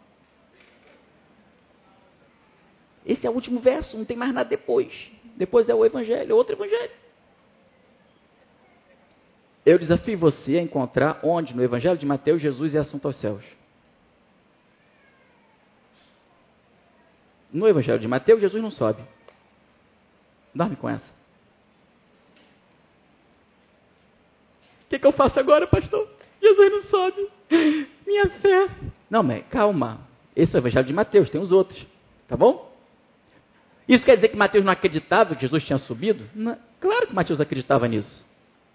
Esse é o último verso, não tem mais nada depois. Depois é o Evangelho, é outro Evangelho. Eu desafio você a encontrar onde no Evangelho de Mateus Jesus é assunto aos céus. No Evangelho de Mateus, Jesus não sobe. Dorme com essa. O que, que eu faço agora, pastor? Jesus não sobe. Minha fé. Não, mas calma. Esse é o Evangelho de Mateus, tem os outros. Tá bom? Isso quer dizer que Mateus não acreditava que Jesus tinha subido? Não. Claro que Mateus acreditava nisso.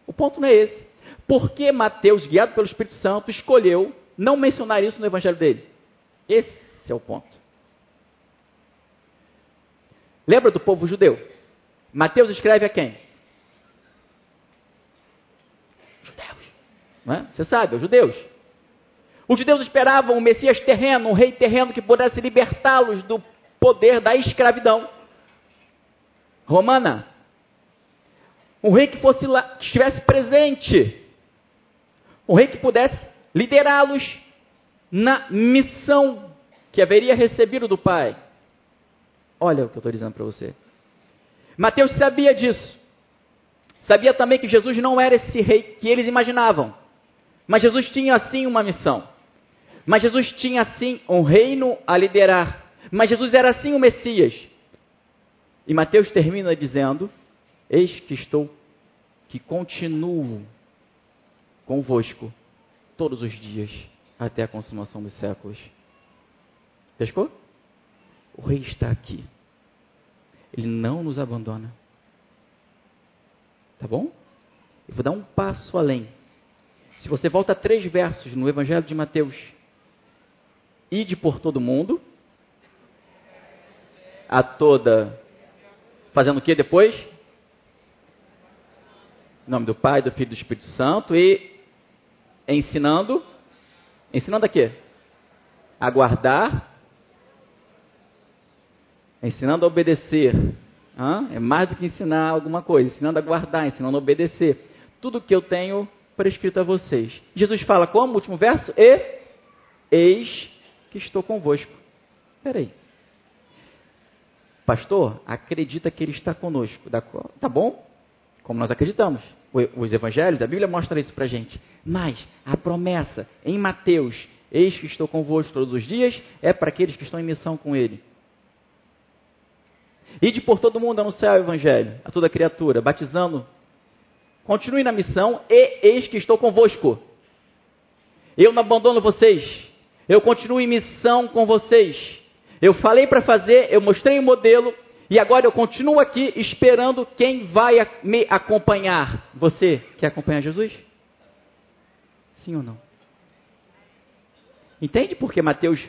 O ponto não é esse. Por que Mateus, guiado pelo Espírito Santo, escolheu não mencionar isso no Evangelho dele? Esse é o ponto. Lembra do povo judeu? Mateus escreve a quem? Judeus. Não é? Você sabe, os judeus. Os judeus esperavam um Messias terreno, um rei terreno que pudesse libertá-los do poder da escravidão romana. Um rei que fosse lá, que estivesse presente. Um rei que pudesse liderá-los na missão que haveria recebido do Pai. Olha o que eu estou dizendo para você. Mateus sabia disso. Sabia também que Jesus não era esse rei que eles imaginavam. Mas Jesus tinha assim uma missão. Mas Jesus tinha assim um reino a liderar. Mas Jesus era assim o Messias. E Mateus termina dizendo: Eis que estou, que continuo convosco todos os dias até a consumação dos séculos. Pescou? O rei está aqui. Ele não nos abandona. Tá bom? Eu vou dar um passo além. Se você volta três versos no Evangelho de Mateus, ide por todo mundo, a toda, fazendo o que depois? Em nome do Pai, do Filho e do Espírito Santo e ensinando, ensinando a quê? A guardar ensinando a obedecer. Hã? É mais do que ensinar alguma coisa, ensinando a guardar, ensinando a obedecer. Tudo que eu tenho prescrito a vocês. Jesus fala como? Último verso? E eis que estou convosco. Peraí. Pastor, acredita que ele está conosco. Tá bom? Como nós acreditamos. Os evangelhos, a Bíblia mostra isso para gente. Mas a promessa em Mateus, eis que estou convosco todos os dias, é para aqueles que estão em missão com ele. Ide por todo mundo anunciar o Evangelho a toda criatura, batizando. Continue na missão e eis que estou convosco. Eu não abandono vocês. Eu continuo em missão com vocês. Eu falei para fazer, eu mostrei o modelo e agora eu continuo aqui esperando quem vai me acompanhar. Você quer acompanhar Jesus? Sim ou não? Entende por que Mateus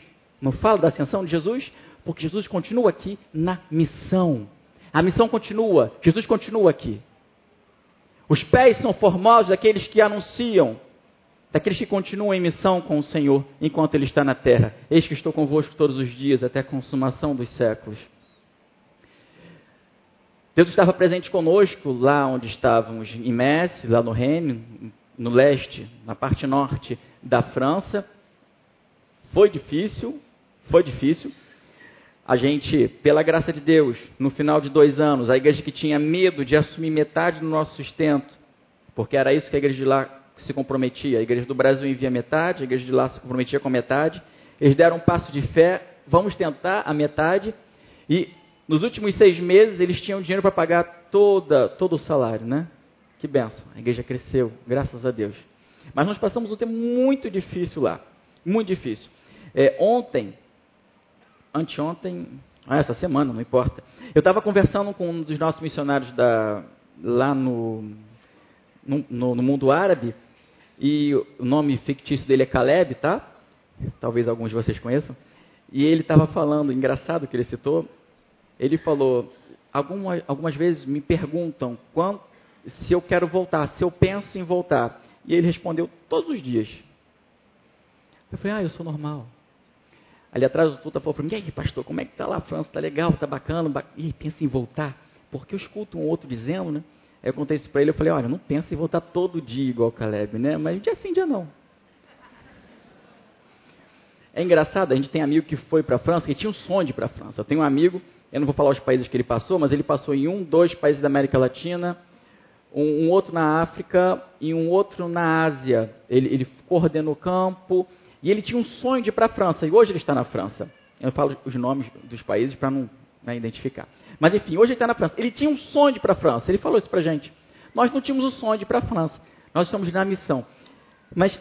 não fala da ascensão de Jesus? Porque Jesus continua aqui na missão. A missão continua, Jesus continua aqui. Os pés são formosos daqueles que anunciam, daqueles que continuam em missão com o Senhor enquanto Ele está na terra. Eis que estou convosco todos os dias até a consumação dos séculos. Deus estava presente conosco lá onde estávamos em Metz, lá no Reino, no leste, na parte norte da França. Foi difícil, foi difícil a gente, pela graça de Deus, no final de dois anos, a igreja que tinha medo de assumir metade do nosso sustento, porque era isso que a igreja de lá se comprometia. A igreja do Brasil envia metade, a igreja de lá se comprometia com metade. Eles deram um passo de fé, vamos tentar a metade. E nos últimos seis meses eles tinham dinheiro para pagar toda, todo o salário, né? Que benção. A igreja cresceu, graças a Deus. Mas nós passamos um tempo muito difícil lá. Muito difícil. É, ontem, anteontem, ah, essa semana, não importa. Eu estava conversando com um dos nossos missionários da, lá no, no, no, mundo árabe, e o nome fictício dele é Caleb, tá? Talvez alguns de vocês conheçam. E ele estava falando, engraçado que ele citou, ele falou, algumas, algumas vezes me perguntam quando, se eu quero voltar, se eu penso em voltar. E ele respondeu, todos os dias. Eu falei, ah, eu sou normal. Ali atrás o Tuta falou para mim, e aí, pastor, como é que está lá a França? Está legal, está bacana? Ba... Ih, pensa em voltar? Porque eu escuto um outro dizendo, né? Aí eu contei isso para ele, eu falei, olha, não pensa em voltar todo dia igual o Caleb, né? Mas dia sim, dia não. É engraçado, a gente tem amigo que foi para a França, que tinha um sonho de ir para a França. Eu tenho um amigo, eu não vou falar os países que ele passou, mas ele passou em um, dois países da América Latina, um, um outro na África e um outro na Ásia. Ele, ele coordenou campo, e ele tinha um sonho de ir para a França, e hoje ele está na França. Eu falo os nomes dos países para não né, identificar. Mas enfim, hoje ele está na França. Ele tinha um sonho de ir para a França, ele falou isso para a gente. Nós não tínhamos o sonho de ir para a França, nós estamos na missão. Mas,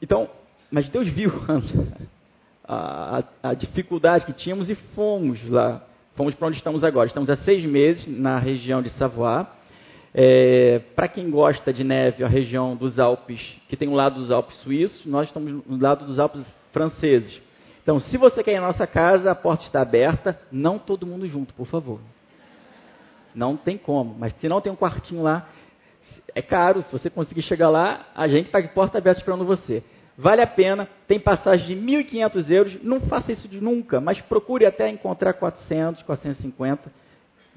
então, mas Deus viu a, a, a dificuldade que tínhamos e fomos lá. Fomos para onde estamos agora. Estamos há seis meses na região de Savoie. É, Para quem gosta de neve, a região dos Alpes, que tem o lado dos Alpes suíços, nós estamos no lado dos Alpes franceses. Então, se você quer ir na nossa casa, a porta está aberta, não todo mundo junto, por favor. Não tem como, mas se não tem um quartinho lá, é caro, se você conseguir chegar lá, a gente está de porta aberta esperando você. Vale a pena, tem passagem de 1.500 euros, não faça isso de nunca, mas procure até encontrar 400, 450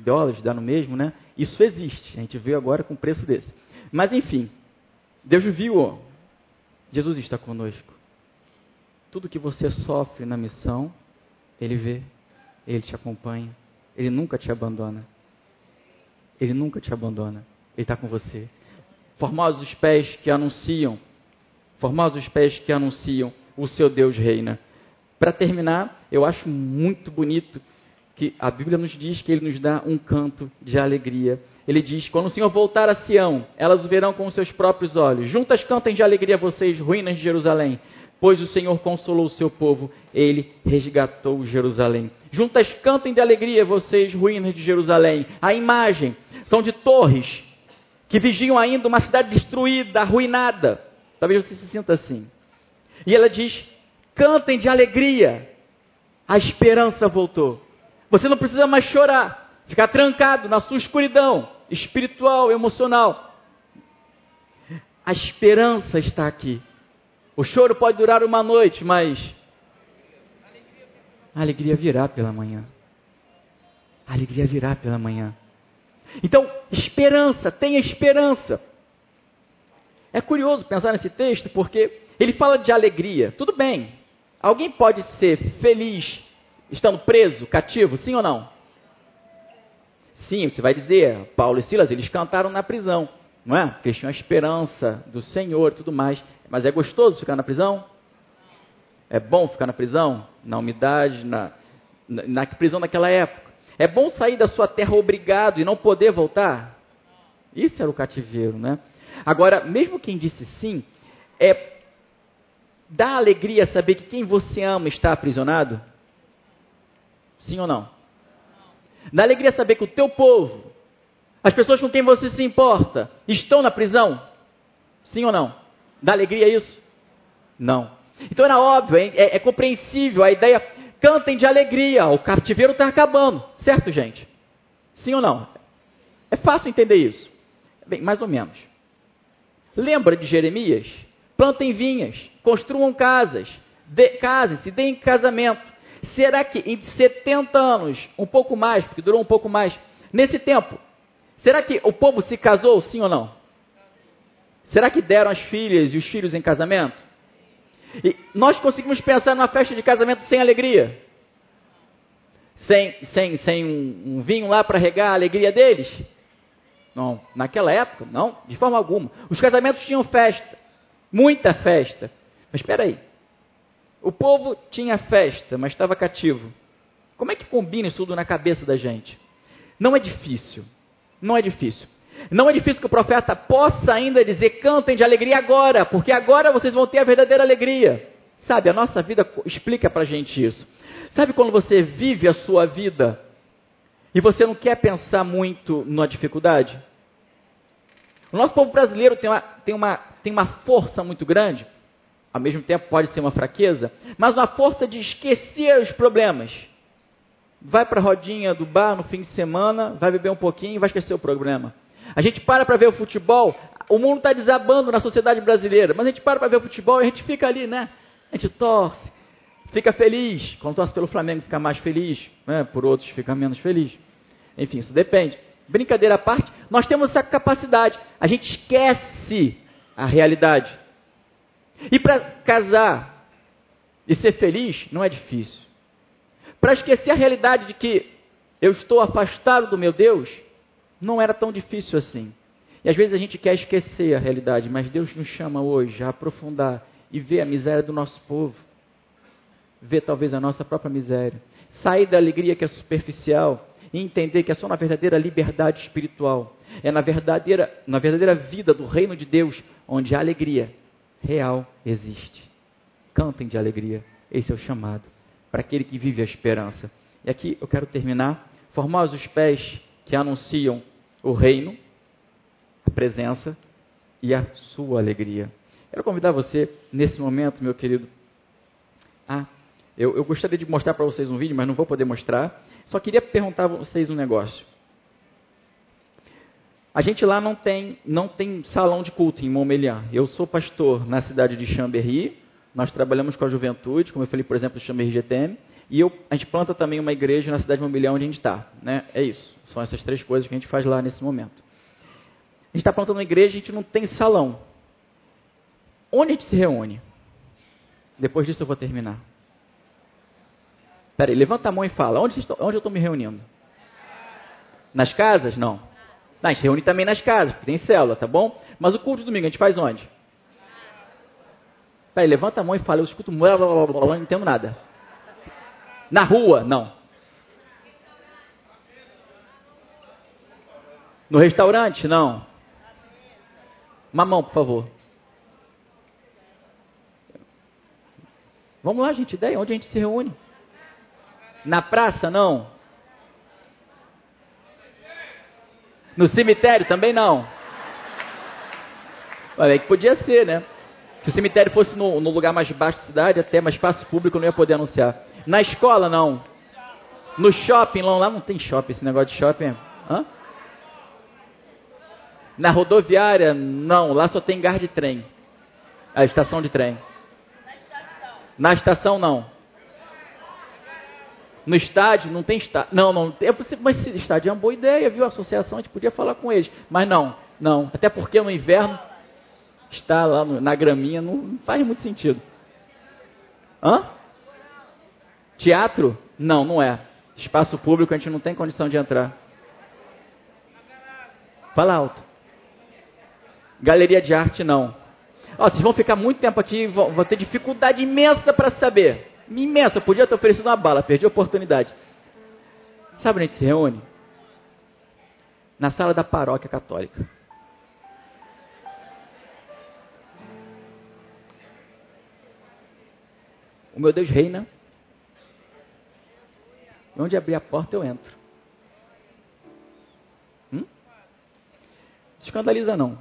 dólares, dá no mesmo, né? Isso existe, a gente vê agora com preço desse. Mas enfim, Deus viu, Jesus está conosco. Tudo que você sofre na missão, Ele vê, Ele te acompanha, Ele nunca te abandona. Ele nunca te abandona, Ele está com você. Formosos os pés que anunciam, formosos os pés que anunciam o seu Deus reina. Para terminar, eu acho muito bonito que a Bíblia nos diz que ele nos dá um canto de alegria. Ele diz: Quando o Senhor voltar a Sião, elas o verão com os seus próprios olhos. Juntas cantem de alegria vocês, ruínas de Jerusalém pois o Senhor consolou o seu povo, ele resgatou Jerusalém. Juntas cantem de alegria vocês, ruínas de Jerusalém. A imagem são de torres que vigiam ainda uma cidade destruída, arruinada. Talvez você se sinta assim. E ela diz: cantem de alegria, a esperança voltou. Você não precisa mais chorar, ficar trancado na sua escuridão espiritual, emocional. A esperança está aqui. O choro pode durar uma noite, mas a alegria virá pela manhã. A alegria virá pela manhã. Então, esperança, tenha esperança. É curioso pensar nesse texto porque ele fala de alegria. Tudo bem. Alguém pode ser feliz estando preso, cativo, sim ou não? Sim, você vai dizer, Paulo e Silas, eles cantaram na prisão, não é? Porque tinham a esperança do Senhor e tudo mais. Mas é gostoso ficar na prisão? É bom ficar na prisão? Na umidade, na, na, na prisão naquela época. É bom sair da sua terra obrigado e não poder voltar? Isso era o cativeiro, né? Agora, mesmo quem disse sim, é dá alegria saber que quem você ama está aprisionado? Sim ou não? Dá alegria saber que o teu povo, as pessoas com quem você se importa, estão na prisão? Sim ou não? Dá alegria isso? Não. Então era óbvio, é, é, é compreensível a ideia. Cantem de alegria, o cativeiro está acabando. Certo, gente? Sim ou não? É fácil entender isso. Bem, mais ou menos. Lembra de Jeremias? Plantem vinhas, construam casas, casem-se, deem casamento. Será que em 70 anos, um pouco mais, porque durou um pouco mais, nesse tempo, será que o povo se casou, sim ou não? Será que deram as filhas e os filhos em casamento? E nós conseguimos pensar numa festa de casamento sem alegria? Sem, sem, sem um, um vinho lá para regar a alegria deles? Não, naquela época, não, de forma alguma. Os casamentos tinham festa, muita festa. Mas espera aí, o povo tinha festa, mas estava cativo. Como é que combina isso tudo na cabeça da gente? Não é difícil, não é difícil. Não é difícil que o profeta possa ainda dizer: cantem de alegria agora, porque agora vocês vão ter a verdadeira alegria. Sabe, a nossa vida explica para gente isso. Sabe quando você vive a sua vida e você não quer pensar muito na dificuldade? O nosso povo brasileiro tem uma, tem uma, tem uma força muito grande, ao mesmo tempo pode ser uma fraqueza, mas uma força de esquecer os problemas. Vai para a rodinha do bar no fim de semana, vai beber um pouquinho e vai esquecer o problema. A gente para para ver o futebol, o mundo está desabando na sociedade brasileira, mas a gente para para ver o futebol e a gente fica ali, né? A gente torce, fica feliz. Quando torce pelo Flamengo, fica mais feliz, né? por outros, fica menos feliz. Enfim, isso depende. Brincadeira à parte, nós temos essa capacidade. A gente esquece a realidade. E para casar e ser feliz não é difícil. Para esquecer a realidade de que eu estou afastado do meu Deus, não era tão difícil assim. E às vezes a gente quer esquecer a realidade, mas Deus nos chama hoje a aprofundar e ver a miséria do nosso povo. Ver talvez a nossa própria miséria. Sair da alegria que é superficial e entender que é só na verdadeira liberdade espiritual. É na verdadeira, na verdadeira vida do reino de Deus onde a alegria real existe. Cantem de alegria. Esse é o chamado para aquele que vive a esperança. E aqui eu quero terminar. Formosos pés que anunciam o reino, a presença e a sua alegria. Quero convidar você, nesse momento, meu querido, a Eu, eu gostaria de mostrar para vocês um vídeo, mas não vou poder mostrar. Só queria perguntar a vocês um negócio. A gente lá não tem, não tem salão de culto em Montmelian. Eu sou pastor na cidade de Chambéry. Nós trabalhamos com a juventude, como eu falei, por exemplo, Chambéry GTM. E eu, a gente planta também uma igreja na cidade de Montmelian, onde a gente está. Né? É isso. São essas três coisas que a gente faz lá nesse momento. A gente está plantando uma igreja, a gente não tem salão. Onde a gente se reúne? Depois disso eu vou terminar. Peraí, levanta a mão e fala. Onde, onde eu estou me reunindo? Nas casas? Não. A gente reúne também nas casas, porque tem célula, tá bom? Mas o culto de domingo a gente faz onde? Peraí, levanta a mão e fala. Eu escuto blá, blá, blá, blá, não entendo nada. Na rua? Não. No restaurante? Não. Mamão, por favor. Vamos lá, gente, ideia. Onde a gente se reúne? Na praça, não. No cemitério também não. Olha, que podia ser, né? Se o cemitério fosse no, no, lugar mais baixo da cidade, até mais espaço público não ia poder anunciar. Na escola, não. No shopping, lá, lá não tem shopping, esse negócio de shopping. Hã? Na rodoviária, não. Lá só tem gar de trem. A estação de trem. Na estação, não. No estádio, não tem estádio. Não, não. É, mas estádio é uma boa ideia, viu? A associação, a gente podia falar com eles. Mas não, não. Até porque no inverno, está lá no, na graminha, não faz muito sentido. Hã? Teatro? Não, não é. Espaço público a gente não tem condição de entrar. Fala alto. Galeria de arte, não. Ó, vocês vão ficar muito tempo aqui, vão ter dificuldade imensa para saber. Imensa, podia ter oferecido uma bala, perdi a oportunidade. Sabe onde a gente se reúne? Na sala da paróquia católica. O meu Deus reina. Onde abrir a porta eu entro. Hum? Escandaliza não.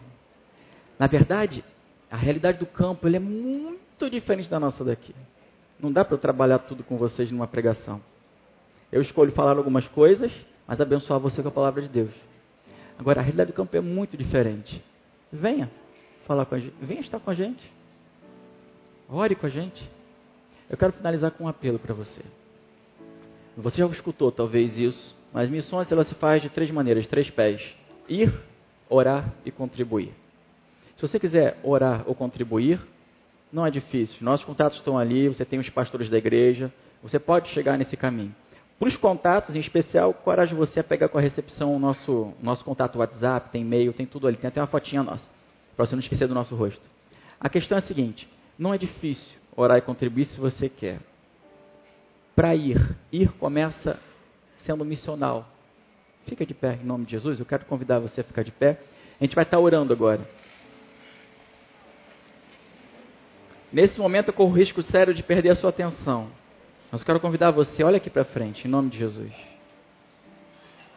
Na verdade, a realidade do campo é muito diferente da nossa daqui. Não dá para eu trabalhar tudo com vocês numa pregação. Eu escolho falar algumas coisas, mas abençoar você com a palavra de Deus. Agora, a realidade do campo é muito diferente. Venha falar com a gente. Venha estar com a gente. Ore com a gente. Eu quero finalizar com um apelo para você. Você já escutou talvez isso, mas missões ela se faz de três maneiras, três pés: ir, orar e contribuir. Se você quiser orar ou contribuir, não é difícil. Nossos contatos estão ali, você tem os pastores da igreja, você pode chegar nesse caminho. Para os contatos, em especial, coragem você a pegar com a recepção o nosso, nosso contato WhatsApp, tem e-mail, tem tudo ali, tem até uma fotinha nossa, para você não esquecer do nosso rosto. A questão é a seguinte: não é difícil orar e contribuir se você quer. Para ir, ir começa sendo missional. Fica de pé em nome de Jesus, eu quero convidar você a ficar de pé. A gente vai estar orando agora. Nesse momento eu corro risco sério de perder a sua atenção. Mas eu quero convidar você, olha aqui para frente, em nome de Jesus.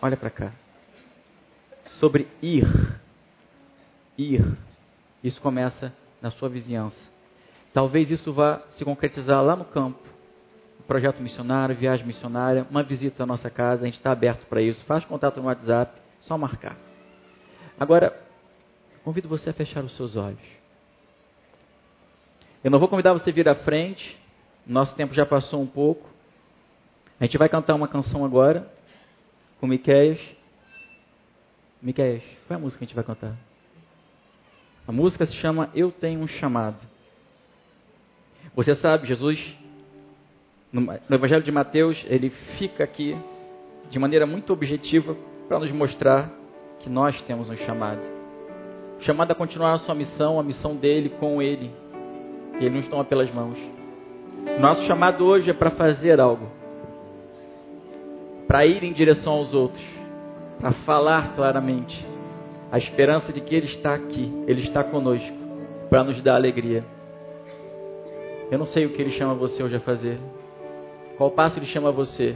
Olha para cá. Sobre ir. Ir. Isso começa na sua vizinhança. Talvez isso vá se concretizar lá no campo. Um projeto missionário, viagem missionária, uma visita à nossa casa. A gente está aberto para isso. Faz contato no WhatsApp, só marcar. Agora, convido você a fechar os seus olhos. Eu não vou convidar você a vir à frente. Nosso tempo já passou um pouco. A gente vai cantar uma canção agora com Miqueias. Miqueias, qual é a música que a gente vai cantar? A música se chama Eu Tenho um Chamado. Você sabe, Jesus, no Evangelho de Mateus, ele fica aqui de maneira muito objetiva para nos mostrar que nós temos um chamado. chamado a continuar a sua missão, a missão dele com ele, ele nos toma pelas mãos. Nosso chamado hoje é para fazer algo, para ir em direção aos outros, para falar claramente a esperança de que Ele está aqui, Ele está conosco, para nos dar alegria. Eu não sei o que Ele chama você hoje a fazer, qual passo Ele chama você,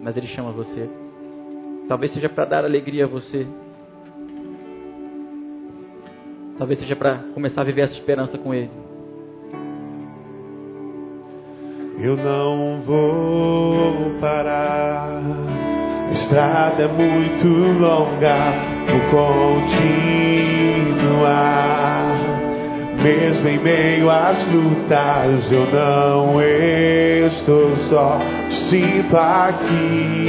mas Ele chama você. Talvez seja para dar alegria a você, talvez seja para começar a viver essa esperança com Ele. Eu não vou parar. A estrada é muito longa, vou continuar. Mesmo em meio às lutas, eu não estou só. Sinto aqui,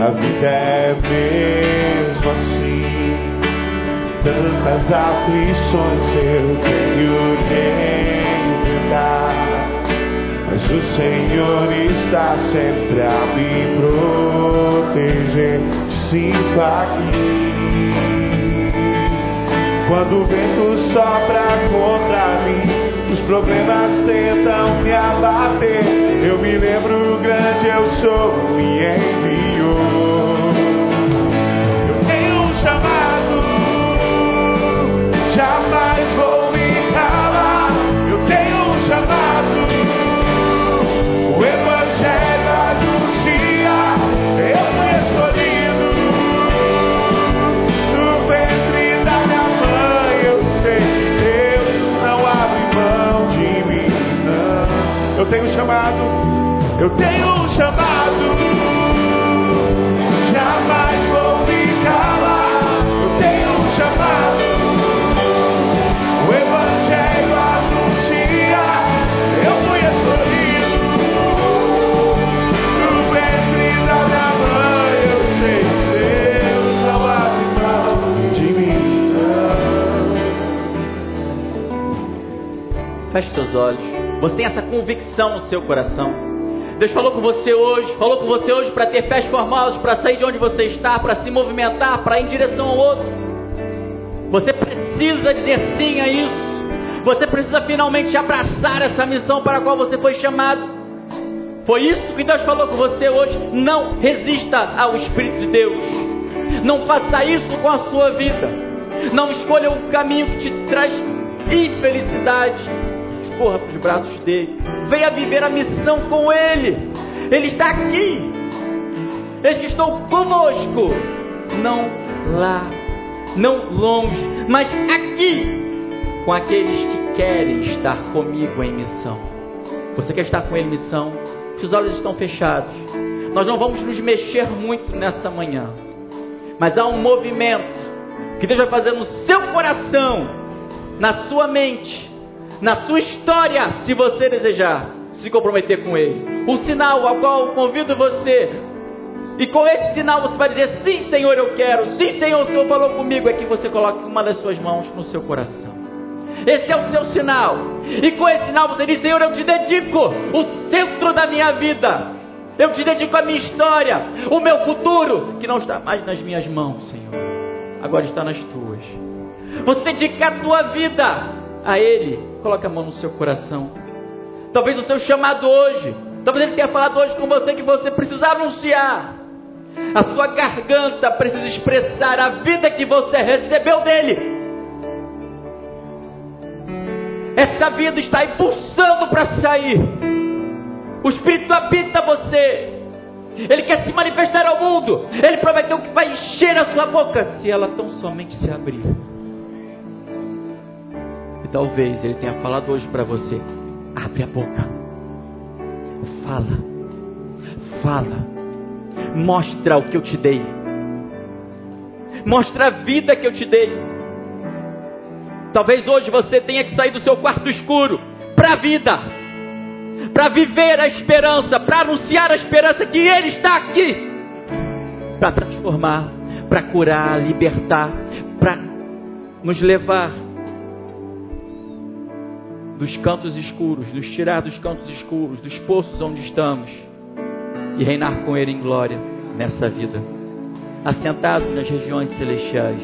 a vida é mesmo assim. Tantas aflições eu tenho que enfrentar. Mas o Senhor está sempre a me proteger. Sinto aqui. Quando o vento sopra contra mim, os problemas tentam me abater. Eu me lembro grande eu sou, me enviou. Eu tenho um chamado, jamais vou Eu tenho um chamado. Eu tenho um chamado, jamais vou me calar. Eu tenho um chamado, o Evangelho anuncia. Eu fui escolhido no ventre da mãe. Eu sei que Deus não abre de mim. Feche seus olhos. Você tem essa convicção no seu coração. Deus falou com você hoje, falou com você hoje para ter pés formosos, para sair de onde você está, para se movimentar, para ir em direção ao outro. Você precisa dizer sim a isso. Você precisa finalmente abraçar essa missão para a qual você foi chamado. Foi isso que Deus falou com você hoje. Não resista ao Espírito de Deus. Não faça isso com a sua vida. Não escolha um caminho que te traz infelicidade. Corra para os braços dele. Venha viver a missão com ele. Ele está aqui. Eis que estou conosco. Não lá, não longe, mas aqui. Com aqueles que querem estar comigo em missão. Você quer estar com ele em missão? Seus olhos estão fechados. Nós não vamos nos mexer muito nessa manhã. Mas há um movimento que Deus vai fazer no seu coração, na sua mente, na sua história, se você desejar se comprometer com Ele. O sinal ao qual convido você, e com esse sinal você vai dizer: Sim, Senhor, eu quero. Sim, Senhor, o Senhor falou comigo. É que você coloque uma das suas mãos no seu coração. Esse é o seu sinal. E com esse sinal você diz: Senhor, eu te dedico o centro da minha vida. Eu te dedico a minha história, o meu futuro, que não está mais nas minhas mãos, Senhor. Agora está nas tuas. Você dedica a tua vida a Ele. Coloque a mão no seu coração. Talvez o seu chamado hoje. Talvez Ele tenha falado hoje com você que você precisa anunciar. A sua garganta precisa expressar a vida que você recebeu dele. Essa vida está impulsando para sair. O Espírito habita você. Ele quer se manifestar ao mundo. Ele prometeu que vai encher a sua boca se ela tão somente se abrir. Talvez ele tenha falado hoje para você: abre a boca, fala, fala, mostra o que eu te dei, mostra a vida que eu te dei. Talvez hoje você tenha que sair do seu quarto escuro para a vida, para viver a esperança, para anunciar a esperança que Ele está aqui, para transformar, para curar, libertar, para nos levar dos cantos escuros, nos tirar dos cantos escuros, dos poços onde estamos e reinar com Ele em glória nessa vida, assentado nas regiões celestiais.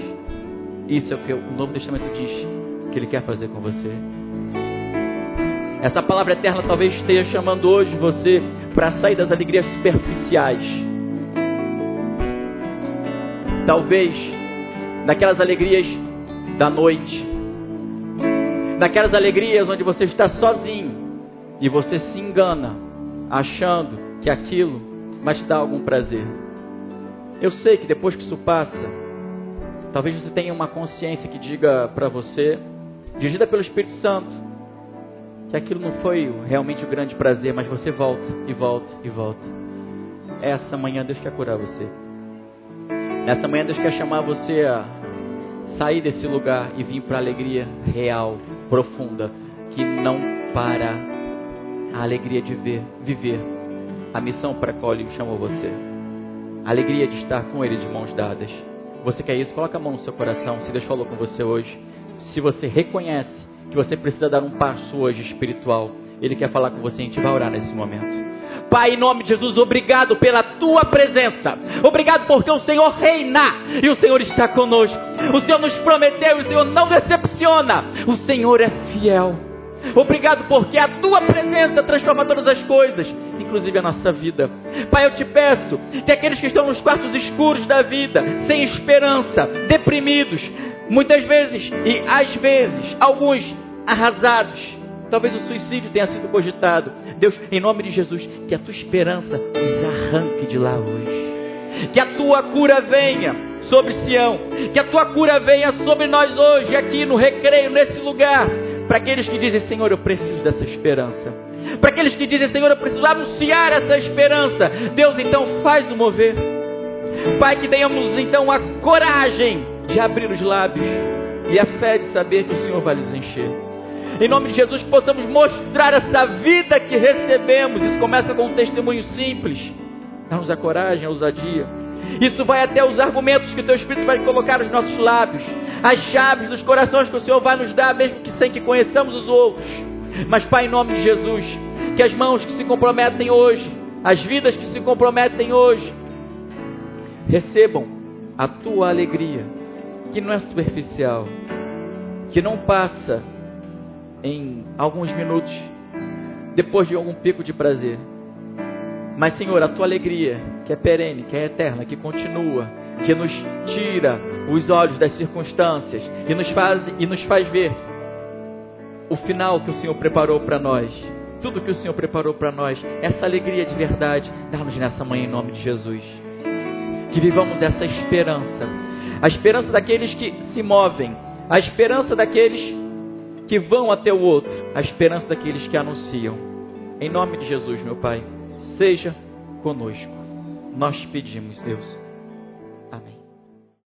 Isso é o que o Novo Testamento diz que Ele quer fazer com você. Essa palavra eterna talvez esteja chamando hoje você para sair das alegrias superficiais. Talvez daquelas alegrias da noite, daquelas alegrias onde você está sozinho e você se engana, achando que aquilo vai te dar algum prazer. Eu sei que depois que isso passa, talvez você tenha uma consciência que diga para você, dirigida pelo Espírito Santo, que aquilo não foi realmente o grande prazer, mas você volta e volta e volta. Essa manhã Deus quer curar você. Nessa manhã Deus quer chamar você a sair desse lugar e vir para a alegria real, profunda, que não para a alegria de ver, viver a missão para a qual Ele chamou você. A alegria de estar com Ele de mãos dadas. Você quer isso? Coloca a mão no seu coração. Se Deus falou com você hoje, se você reconhece que você precisa dar um passo hoje espiritual, Ele quer falar com você. A gente vai orar nesse momento. Pai, em nome de Jesus, obrigado pela tua presença. Obrigado porque o Senhor reina e o Senhor está conosco. O Senhor nos prometeu e o Senhor não decepciona. O Senhor é fiel. Obrigado porque a tua presença transforma todas as coisas, inclusive a nossa vida. Pai, eu te peço que aqueles que estão nos quartos escuros da vida, sem esperança, deprimidos, muitas vezes e às vezes, alguns arrasados, talvez o suicídio tenha sido cogitado. Deus, em nome de Jesus, que a tua esperança os arranque de lá hoje. Que a tua cura venha sobre Sião. Que a tua cura venha sobre nós hoje, aqui no recreio, nesse lugar. Para aqueles que dizem, Senhor, eu preciso dessa esperança. Para aqueles que dizem, Senhor, eu preciso anunciar essa esperança. Deus, então, faz o mover. Pai, que tenhamos então a coragem de abrir os lábios e a fé de saber que o Senhor vai nos encher. Em nome de Jesus, que possamos mostrar essa vida que recebemos. Isso começa com um testemunho simples. Dá-nos a coragem, a ousadia. Isso vai até os argumentos que o Teu Espírito vai colocar nos nossos lábios. As chaves dos corações que o Senhor vai nos dar, mesmo que sem que conheçamos os outros. Mas, Pai, em nome de Jesus, que as mãos que se comprometem hoje, as vidas que se comprometem hoje, recebam a Tua alegria, que não é superficial, que não passa em alguns minutos, depois de algum pico de prazer. Mas, Senhor, a tua alegria, que é perene, que é eterna, que continua, que nos tira os olhos das circunstâncias e nos faz, e nos faz ver o final que o Senhor preparou para nós. Tudo que o Senhor preparou para nós, essa alegria de verdade, dá-nos nessa manhã em nome de Jesus. Que vivamos essa esperança, a esperança daqueles que se movem, a esperança daqueles que vão até o outro, a esperança daqueles que anunciam. Em nome de Jesus, meu Pai, seja conosco. Nós pedimos, Deus.